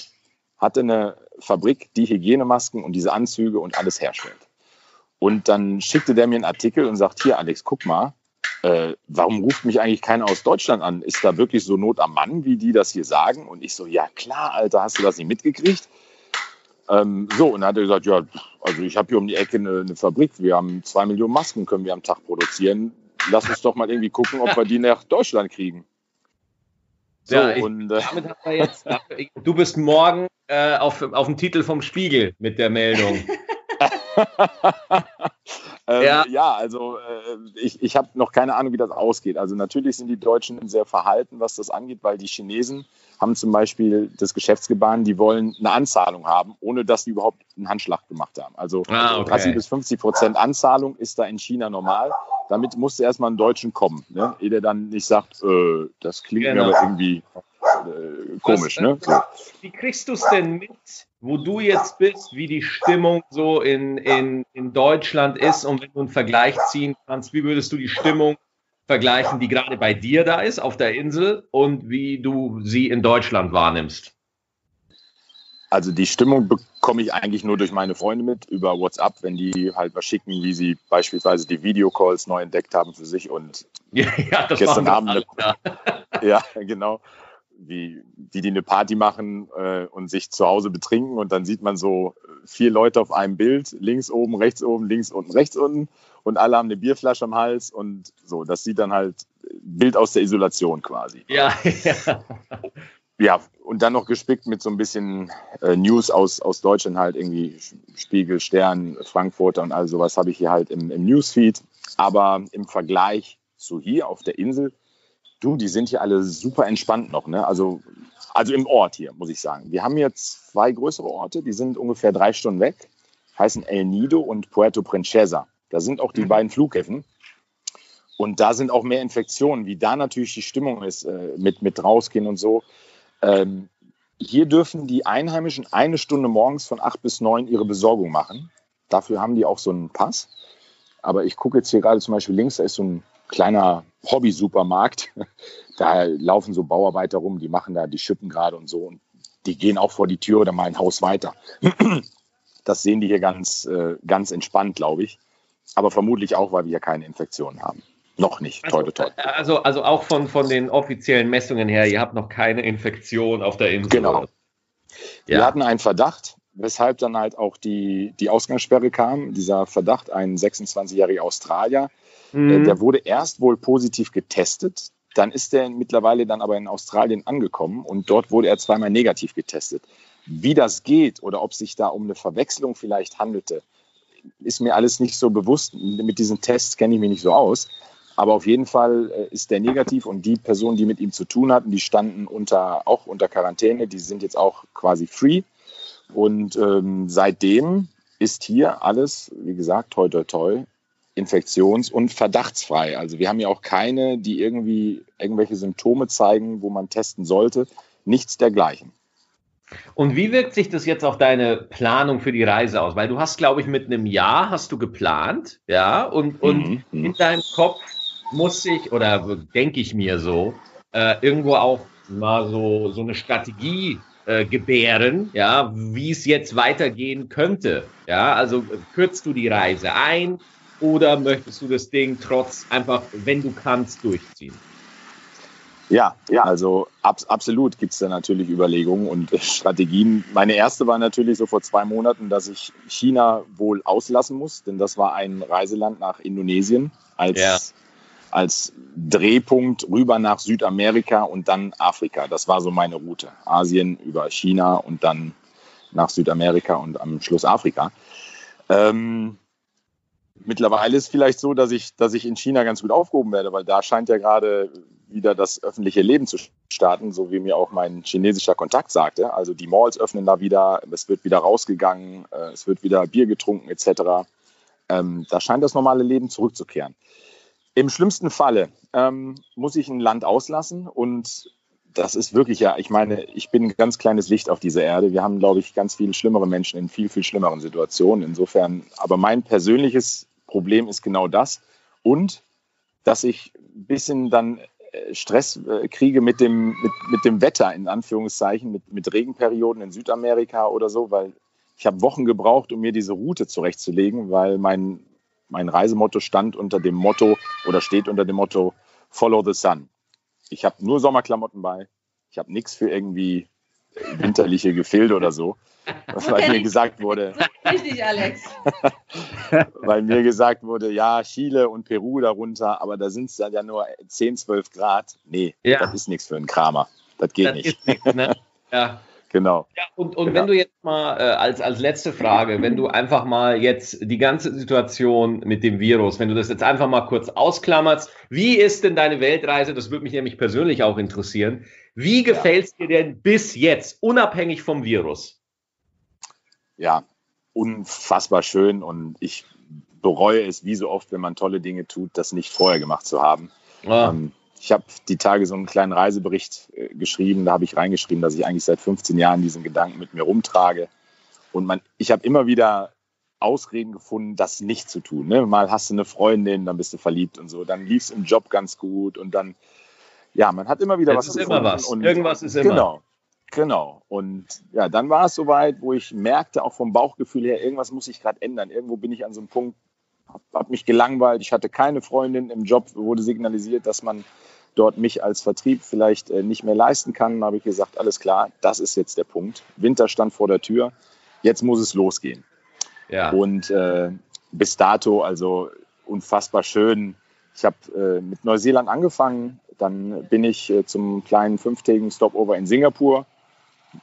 hatte eine Fabrik, die Hygienemasken und diese Anzüge und alles herstellt. Und dann schickte der mir einen Artikel und sagt, hier Alex, guck mal, äh, warum ruft mich eigentlich keiner aus Deutschland an? Ist da wirklich so Not am Mann, wie die das hier sagen? Und ich so, ja klar, Alter, hast du das nicht mitgekriegt? Ähm, so, und dann hat er gesagt, ja, also ich habe hier um die Ecke eine, eine, Fabrik, wir haben zwei Millionen Masken, können wir am Tag produzieren. Lass uns doch mal irgendwie gucken, ob wir die nach Deutschland kriegen. So, ja, ich, und, äh, damit hat er jetzt, du bist morgen äh, auf, auf dem Titel vom Spiegel mit der Meldung. ähm, ja. ja. also äh, ich, ich habe noch keine Ahnung, wie das ausgeht. Also natürlich sind die Deutschen sehr verhalten, was das angeht, weil die Chinesen haben zum Beispiel das Geschäftsgebaren, die wollen eine Anzahlung haben, ohne dass sie überhaupt einen Handschlag gemacht haben. Also ah, okay. 30 bis 50 Prozent Anzahlung ist da in China normal. Damit musste erstmal ein Deutschen kommen, ne? ehe der dann nicht sagt, äh, das klingt genau. mir aber irgendwie äh, komisch. Was, ne? So. Wie kriegst du es denn mit, wo du jetzt bist, wie die Stimmung so in, in, in Deutschland ist und wenn du einen Vergleich ziehen kannst, wie würdest du die Stimmung vergleichen, die gerade bei dir da ist auf der Insel und wie du sie in Deutschland wahrnimmst? Also die Stimmung bekomme ich eigentlich nur durch meine Freunde mit über WhatsApp, wenn die halt was schicken, wie sie beispielsweise die Videocalls neu entdeckt haben für sich und ja, ja, gestern Abend. Alle, ja. ja, genau wie, wie die eine Party machen äh, und sich zu Hause betrinken und dann sieht man so vier Leute auf einem Bild, links oben, rechts oben, links unten, rechts unten und alle haben eine Bierflasche am Hals und so, das sieht dann halt Bild aus der Isolation quasi. Ja, ja. ja und dann noch gespickt mit so ein bisschen äh, News aus, aus Deutschland halt irgendwie Spiegel, Stern, Frankfurter und all sowas habe ich hier halt im, im Newsfeed, aber im Vergleich zu hier auf der Insel Du, die sind hier alle super entspannt noch, ne? Also, also im Ort hier, muss ich sagen. Wir haben jetzt zwei größere Orte, die sind ungefähr drei Stunden weg, heißen El Nido und Puerto Princesa. Da sind auch die mhm. beiden Flughäfen. Und da sind auch mehr Infektionen, wie da natürlich die Stimmung ist, äh, mit, mit rausgehen und so. Ähm, hier dürfen die Einheimischen eine Stunde morgens von acht bis neun ihre Besorgung machen. Dafür haben die auch so einen Pass. Aber ich gucke jetzt hier gerade zum Beispiel links, da ist so ein kleiner Hobby-Supermarkt. Da laufen so Bauarbeiter rum, die machen da, die schippen gerade und so. Und die gehen auch vor die Tür oder mal ein Haus weiter. Das sehen die hier ganz, äh, ganz entspannt, glaube ich. Aber vermutlich auch, weil wir hier keine Infektionen haben. Noch nicht, also, toi, toi, toi. Also, also auch von, von den offiziellen Messungen her, ihr habt noch keine Infektion auf der Insel. Genau. Ja. Wir hatten einen Verdacht, weshalb dann halt auch die, die Ausgangssperre kam. Dieser Verdacht, ein 26-jähriger Australier, mhm. äh, der wurde erst wohl positiv getestet. Dann ist er mittlerweile dann aber in Australien angekommen und dort wurde er zweimal negativ getestet. Wie das geht oder ob sich da um eine Verwechslung vielleicht handelte, ist mir alles nicht so bewusst. Mit diesen Tests kenne ich mich nicht so aus. Aber auf jeden Fall äh, ist der negativ und die Personen, die mit ihm zu tun hatten, die standen unter, auch unter Quarantäne, die sind jetzt auch quasi free. Und ähm, seitdem ist hier alles, wie gesagt, toi toi toi, infektions- und verdachtsfrei. Also wir haben ja auch keine, die irgendwie irgendwelche Symptome zeigen, wo man testen sollte. Nichts dergleichen. Und wie wirkt sich das jetzt auf deine Planung für die Reise aus? Weil du hast, glaube ich, mit einem Jahr hast du geplant, ja, und, und mhm. mhm. in deinem Kopf muss ich, oder denke ich mir so, äh, irgendwo auch mal so, so eine Strategie äh, gebären, ja, wie es jetzt weitergehen könnte. Ja, also kürzt du die Reise ein oder möchtest du das Ding trotz einfach, wenn du kannst, durchziehen? Ja, ja, also ab, absolut gibt es da natürlich Überlegungen und Strategien. Meine erste war natürlich so vor zwei Monaten, dass ich China wohl auslassen muss, denn das war ein Reiseland nach Indonesien als ja als Drehpunkt rüber nach Südamerika und dann Afrika. Das war so meine Route. Asien über China und dann nach Südamerika und am Schluss Afrika. Ähm, mittlerweile ist vielleicht so, dass ich, dass ich in China ganz gut aufgehoben werde, weil da scheint ja gerade wieder das öffentliche Leben zu starten, so wie mir auch mein chinesischer Kontakt sagte. Also die Malls öffnen da wieder, es wird wieder rausgegangen, äh, es wird wieder Bier getrunken etc. Ähm, da scheint das normale Leben zurückzukehren. Im schlimmsten Falle ähm, muss ich ein Land auslassen und das ist wirklich ja, ich meine, ich bin ein ganz kleines Licht auf dieser Erde. Wir haben, glaube ich, ganz viele schlimmere Menschen in viel, viel schlimmeren Situationen. Insofern, aber mein persönliches Problem ist genau das und dass ich ein bisschen dann äh, Stress äh, kriege mit dem, mit, mit dem Wetter, in Anführungszeichen, mit, mit Regenperioden in Südamerika oder so, weil ich habe Wochen gebraucht, um mir diese Route zurechtzulegen, weil mein mein Reisemotto stand unter dem Motto oder steht unter dem Motto Follow the Sun. Ich habe nur Sommerklamotten bei. Ich habe nichts für irgendwie winterliche Gefilde oder so. Weil mir gesagt wurde. Richtig, Alex. weil mir gesagt wurde, ja, Chile und Peru darunter, aber da sind es dann ja nur 10, 12 Grad. Nee, ja. das ist nichts für einen Kramer. Das geht das nicht. Ist nix, ne? Ja. Genau. Ja, und, und genau. wenn du jetzt mal äh, als, als letzte Frage, wenn du einfach mal jetzt die ganze Situation mit dem Virus, wenn du das jetzt einfach mal kurz ausklammerst, wie ist denn deine Weltreise? Das würde mich nämlich persönlich auch interessieren. Wie gefällt es ja. dir denn bis jetzt, unabhängig vom Virus? Ja, unfassbar schön und ich bereue es wie so oft, wenn man tolle Dinge tut, das nicht vorher gemacht zu haben. Ah. Ähm, ich habe die Tage so einen kleinen Reisebericht äh, geschrieben. Da habe ich reingeschrieben, dass ich eigentlich seit 15 Jahren diesen Gedanken mit mir rumtrage. Und man, ich habe immer wieder Ausreden gefunden, das nicht zu tun. Ne? Mal hast du eine Freundin, dann bist du verliebt und so. Dann lief es im Job ganz gut und dann, ja, man hat immer wieder Jetzt was. Ist immer was. Und, Irgendwas ist immer. Genau. Genau. Und ja, dann war es soweit, wo ich merkte, auch vom Bauchgefühl her, irgendwas muss ich gerade ändern. Irgendwo bin ich an so einem Punkt, habe hab mich gelangweilt. Ich hatte keine Freundin. Im Job wurde signalisiert, dass man dort mich als Vertrieb vielleicht äh, nicht mehr leisten kann, habe ich gesagt, alles klar, das ist jetzt der Punkt. Winter stand vor der Tür, jetzt muss es losgehen. Ja. Und äh, bis dato, also unfassbar schön. Ich habe äh, mit Neuseeland angefangen, dann bin ich äh, zum kleinen fünftägigen Stopover in Singapur.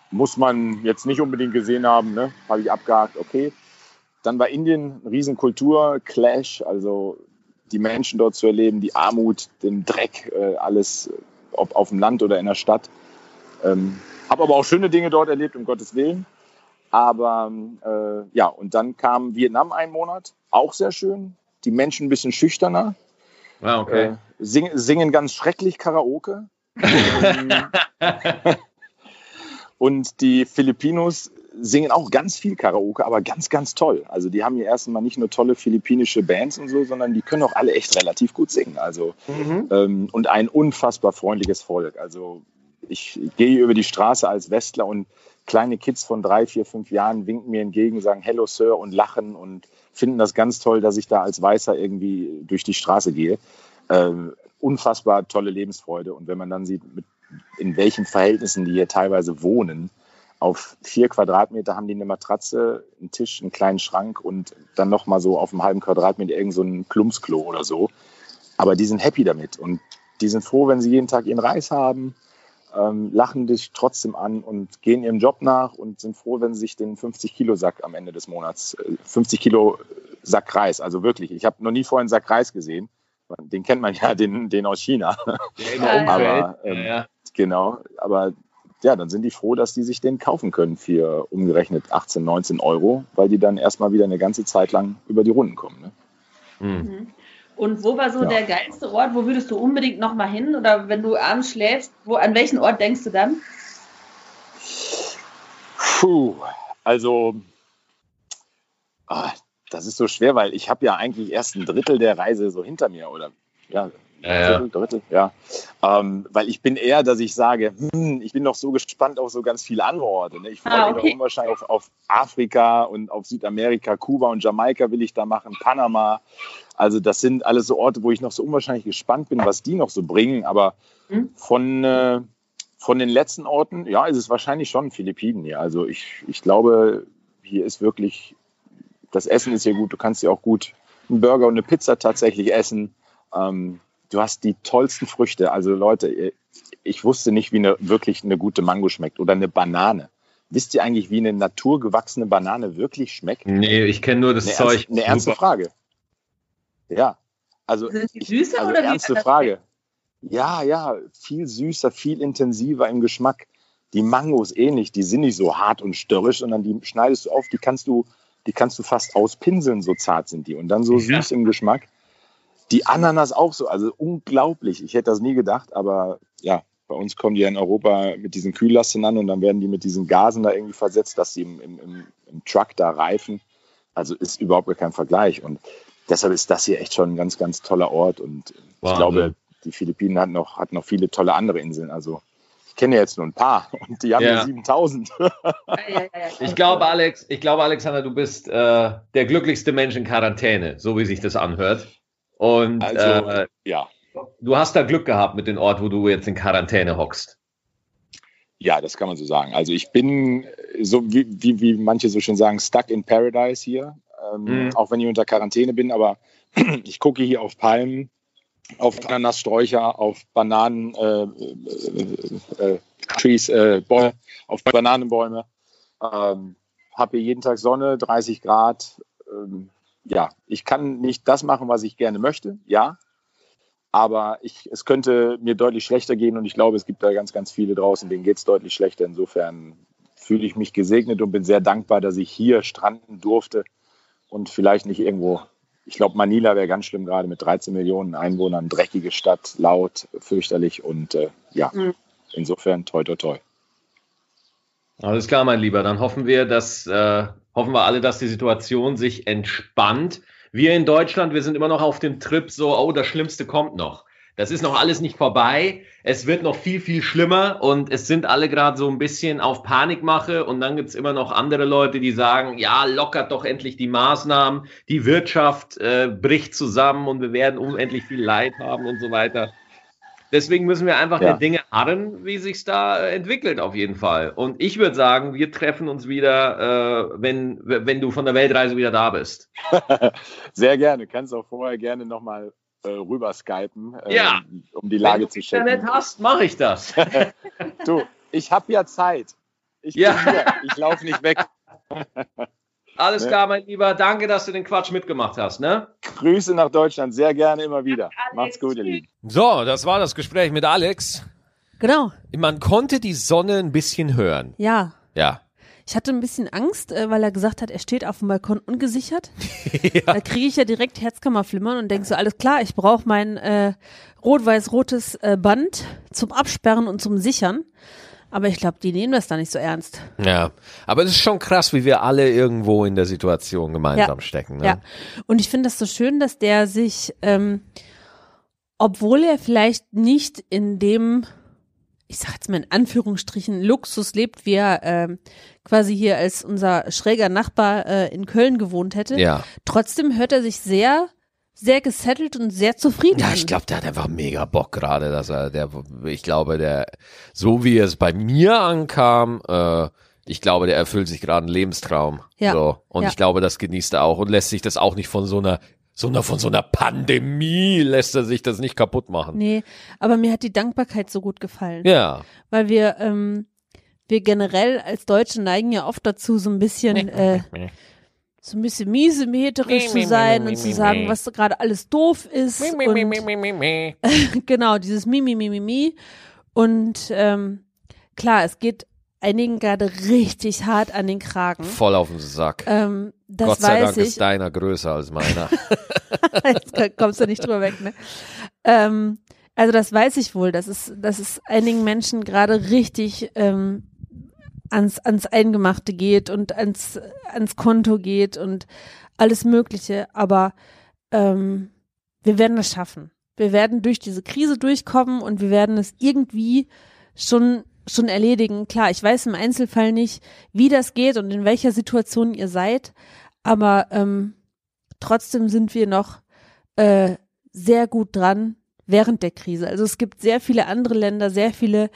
Muss man jetzt nicht unbedingt gesehen haben, ne? habe ich abgehakt, okay. Dann war Indien ein Riesenkultur, Clash, also die Menschen dort zu erleben, die Armut, den Dreck, äh, alles, ob auf dem Land oder in der Stadt. Ähm, habe aber auch schöne Dinge dort erlebt, um Gottes Willen. Aber äh, ja, und dann kam Vietnam einen Monat, auch sehr schön. Die Menschen ein bisschen schüchterner. Ah, okay. Äh, sing, singen ganz schrecklich Karaoke. und die Filipinos singen auch ganz viel Karaoke, aber ganz, ganz toll. Also die haben hier erstmal nicht nur tolle philippinische Bands und so, sondern die können auch alle echt relativ gut singen. Also Mhm. ähm, und ein unfassbar freundliches Volk. Also ich gehe über die Straße als Westler und kleine Kids von drei, vier, fünf Jahren winken mir entgegen, sagen Hello Sir und lachen und finden das ganz toll, dass ich da als Weißer irgendwie durch die Straße gehe. Ähm, unfassbar tolle Lebensfreude. Und wenn man dann sieht, mit, in welchen Verhältnissen die hier teilweise wohnen, auf vier Quadratmeter haben die eine Matratze, einen Tisch, einen kleinen Schrank und dann nochmal so auf einem halben Quadratmeter irgend so ein Plumpsklo oder so. Aber die sind happy damit und die sind froh, wenn sie jeden Tag ihren Reis haben, ähm, lachen dich trotzdem an und gehen ihrem Job nach und sind froh, wenn sie sich den 50 Kilo Sack am Ende des Monats, äh, 50 Kilo Sack Reis, also wirklich. Ich habe noch nie vorher einen Sack Reis gesehen. Den kennt man ja, den, den aus China. Umfällt. umfällt. ähm, ja, ja. Genau, aber ja, dann sind die froh, dass die sich den kaufen können für umgerechnet 18, 19 Euro, weil die dann erstmal wieder eine ganze Zeit lang über die Runden kommen. Ne? Mhm. Und wo war so Ja. der geilste Ort? Wo würdest du unbedingt noch mal hin? Oder wenn du abends schläfst, wo, an welchen Ort denkst du dann? Puh, also ah, das ist so schwer, weil ich habe ja eigentlich erst ein Drittel der Reise so hinter mir oder ja, Ja, ja. Drittel, Drittel, ja. Ähm, weil ich bin eher, dass ich sage, hm, ich bin noch so gespannt auf so ganz viele andere Orte. Ne? Ich freue Ah, mich okay. noch unwahrscheinlich auf, auf Afrika und auf Südamerika, Kuba und Jamaika will ich da machen, Panama. Also das sind alles so Orte, wo ich noch so unwahrscheinlich gespannt bin, was die noch so bringen. Aber Mhm. von, äh, von den letzten Orten, ja, ist es wahrscheinlich schon Philippinen hier. Also ich, ich glaube, hier ist wirklich, das Essen ist hier gut. Du kannst hier auch gut einen Burger und eine Pizza tatsächlich essen. Ähm, du hast die tollsten Früchte. Also Leute, ich wusste nicht, wie eine wirklich eine gute Mango schmeckt oder eine Banane. Wisst ihr eigentlich, wie eine naturgewachsene Banane wirklich schmeckt? Nee, ich kenne nur das Eine, Zeug. ernst, eine ernste Super. Frage. Ja, also, Sind die ich, süßer also oder ernste Frage. Ja, ja, viel süßer, viel intensiver im Geschmack. Die Mangos ähnlich, die sind nicht so hart und störrisch, sondern die schneidest du auf, die kannst du, die kannst du fast auspinseln, so zart sind die. Und dann so Ja. süß im Geschmack. Die Ananas auch so, also unglaublich. Ich hätte das nie gedacht, aber ja, bei uns kommen die ja in Europa mit diesen Kühllasten an und dann werden die mit diesen Gasen da irgendwie versetzt, dass sie im, im, im, im Truck da reifen. Also ist überhaupt gar kein Vergleich. Und deshalb ist das hier echt schon ein ganz, ganz toller Ort. Und ich Wahnsinn. glaube, die Philippinen hat noch, hat noch viele tolle andere Inseln. Also ich kenne ja jetzt nur ein paar und die haben Ja. ja 7000. Ja, ja, ja, ja. Ich glaube, Alex, ich glaube, Alexander, du bist äh, der glücklichste Mensch in Quarantäne, so wie sich das anhört. Und Also, äh, ja. du hast da Glück gehabt mit dem Ort, wo du jetzt in Quarantäne hockst. Ja, das kann man so sagen. Also ich bin so wie, wie, wie manche so schön sagen, stuck in paradise hier. Ähm, Mhm. Auch wenn ich unter Quarantäne bin, aber ich gucke hier auf Palmen, auf Ananassträucher, auf Bananen, äh, äh, äh, Trees, äh, Bäume, auf Bananenbäume. Ähm, habe hier jeden Tag Sonne, 30 Grad. Ähm, ja, ich kann nicht das machen, was ich gerne möchte, ja. Aber ich, es könnte mir deutlich schlechter gehen und ich glaube, es gibt da ganz, ganz viele draußen, denen geht es deutlich schlechter. Insofern fühle ich mich gesegnet und bin sehr dankbar, dass ich hier stranden durfte und vielleicht nicht irgendwo. Ich glaube, Manila wäre ganz schlimm, gerade mit 13 Millionen Einwohnern, dreckige Stadt, laut, fürchterlich und äh, ja, Mhm. insofern toi, toi, toi. Alles klar, mein Lieber. Dann hoffen wir, dass äh, hoffen wir alle, dass die Situation sich entspannt. Wir in Deutschland, wir sind immer noch auf dem Trip so, oh, das Schlimmste kommt noch. Das ist noch alles nicht vorbei. Es wird noch viel, viel schlimmer und es sind alle gerade so ein bisschen auf Panikmache und dann gibt's immer noch andere Leute, die sagen, ja, lockert doch endlich die Maßnahmen, die Wirtschaft äh, bricht zusammen und wir werden unendlich viel Leid haben und so weiter. Deswegen müssen wir einfach Ja. der Dinge harren, wie sich's da äh, entwickelt, auf jeden Fall. Und ich würde sagen, wir treffen uns wieder, äh, wenn, wenn du von der Weltreise wieder da bist. Sehr gerne. Kannst auch vorher gerne nochmal äh, rüber skypen, äh, Ja. um die Lage wenn zu du Internet checken. hast, mache ich das. Du, ich habe ja Zeit. Ich Ja. bin hier. Ich laufe nicht weg. Alles Ne? klar, mein Lieber. Danke, dass du den Quatsch mitgemacht hast. Ne? Grüße nach Deutschland. Sehr gerne immer wieder. Alex, Macht's gut, ihr. Lieben. So, das war das Gespräch mit Alex. Genau, Man konnte die Sonne ein bisschen hören. ja. Ja. Ich hatte ein bisschen Angst, äh, weil er gesagt hat, er steht auf dem Balkon ungesichert. Da kriege ich ja direkt Herzkammerflimmern und denke so, alles klar, ich brauche mein äh, rot-weiß-rotes äh, Band zum Absperren und zum Sichern. Aber ich glaube, die nehmen das da nicht so ernst. Ja, aber es ist schon krass, wie wir alle irgendwo in der Situation gemeinsam stecken. Ne? Ja. Und ich finde das so schön, dass der sich, ähm, obwohl er vielleicht nicht in dem, ich sag jetzt mal in Anführungsstrichen, Luxus lebt, wie er ähm, quasi hier als unser schräger Nachbar äh, in Köln gewohnt hätte, Ja. trotzdem hört er sich sehr, sehr gesettelt und sehr zufrieden Ja, ich glaube, der hat einfach mega Bock gerade, dass er, der, ich glaube, der, so wie es bei mir ankam, äh, ich glaube, der erfüllt sich gerade einen Lebenstraum. Ja. So. Und Ja. ich glaube, das genießt er auch und lässt sich das auch nicht von so einer, so einer, von so einer Pandemie lässt er sich das nicht kaputt machen. Nee, aber mir hat die Dankbarkeit so gut gefallen. Ja. Weil wir, ähm, wir generell als Deutsche neigen ja oft dazu, so ein bisschen, äh, so ein bisschen miesemeterisch zu sein und zu sagen, was gerade alles doof ist. Und genau, dieses Mi, Mi, Mi, Mi, Mi. Und ähm, klar, es geht einigen gerade richtig hart an den Kragen. Voll auf den Sack. Ähm, das Gott sei weiß Dank ich. ist deiner größer als meiner. Jetzt kommst du nicht drüber weg, ne? Ähm, also das weiß ich wohl, dass es, dass es einigen Menschen gerade richtig ähm, ans, ans Eingemachte geht und ans, ans Konto geht und alles Mögliche. Aber ähm, wir werden es schaffen. Wir werden durch diese Krise durchkommen und wir werden es irgendwie schon schon erledigen. Klar, ich weiß im Einzelfall nicht, wie das geht und in welcher Situation ihr seid, aber ähm, trotzdem sind wir noch äh, sehr gut dran während der Krise. Also es gibt sehr viele andere Länder, sehr viele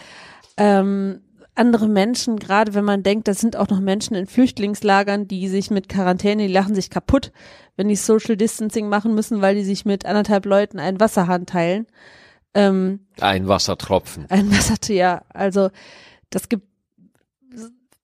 ähm, andere Menschen, gerade wenn man denkt, das sind auch noch Menschen in Flüchtlingslagern, die sich mit Quarantäne, die lachen sich kaputt, wenn die Social Distancing machen müssen, weil die sich mit anderthalb Leuten einen Wasserhahn teilen. Ähm, Ein Wassertropfen. ein Wasser, ja, also das gibt,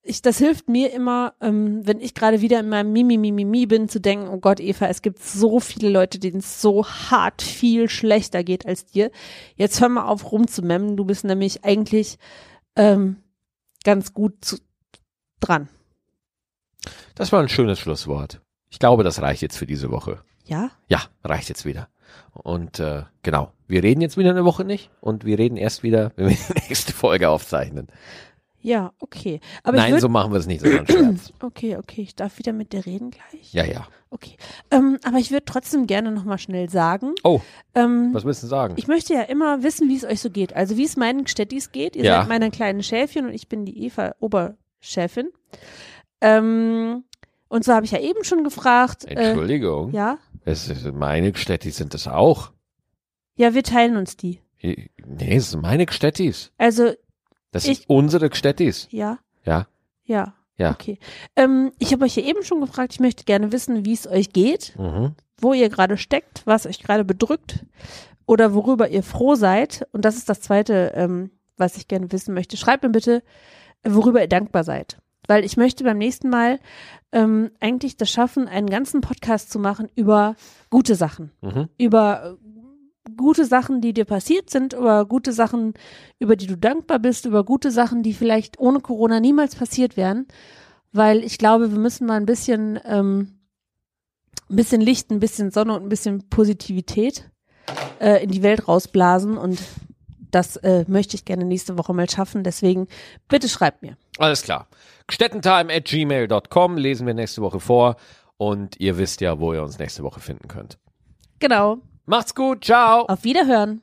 ich, das hilft mir immer, ähm, wenn ich gerade wieder in meinem Mimi, Mimi, Mimi bin, zu denken, oh Gott, Eva, es gibt so viele Leute, denen es so hart viel schlechter geht als dir. Jetzt hör mal auf rumzumemmen, du bist nämlich eigentlich ähm, ganz gut zu, dran. Das war ein schönes Schlusswort. Ich glaube, das reicht jetzt für diese Woche. Ja? Ja, reicht jetzt wieder. Und äh, genau, wir reden jetzt wieder eine Woche nicht und wir reden erst wieder, wenn wir die nächste Folge aufzeichnen. Ja, okay. Aber ich Nein, so machen wir es nicht, so ein Scherz. Okay, okay, ich darf wieder mit dir reden gleich. Ja, ja. Okay. Ähm, aber ich würde trotzdem gerne nochmal schnell sagen. Oh, Ähm, was willst du sagen? Ich möchte ja immer wissen, wie es euch so geht. Also wie es meinen Städtis geht. Ihr Ja. seid meine kleinen Schäfchen und ich bin die Eva Oberchefin. Ähm, und zwar habe ich ja eben schon gefragt. Äh, Entschuldigung. ja, Es ist, meine Städti sind das auch. ja, wir teilen uns die. Nee, es sind meine Städtis. Also Das Ich- sind unsere Städtis. ja, Ja. ja. Ja. Okay. Ähm, ich habe euch ja eben schon gefragt. Ich möchte gerne wissen, wie es euch geht, Mhm. wo ihr gerade steckt, was euch gerade bedrückt oder worüber ihr froh seid. Und das ist das Zweite, ähm, was ich gerne wissen möchte. Schreibt mir bitte, worüber ihr dankbar seid. Weil ich möchte beim nächsten Mal ähm, eigentlich das schaffen, einen ganzen Podcast zu machen über gute Sachen. Mhm. Über gute Sachen, die dir passiert sind, über gute Sachen, über die du dankbar bist, über gute Sachen, die vielleicht ohne Corona niemals passiert wären. Weil ich glaube, wir müssen mal ein bisschen, ähm, ein bisschen Licht, ein bisschen Sonne und ein bisschen Positivität äh, in die Welt rausblasen. Und das äh, möchte ich gerne nächste Woche mal schaffen. Deswegen bitte schreibt mir. Alles klar. Gstettentime at gmail.com lesen wir nächste Woche vor und ihr wisst ja, wo ihr uns nächste Woche finden könnt. Genau. Macht's gut, ciao. Auf Wiederhören.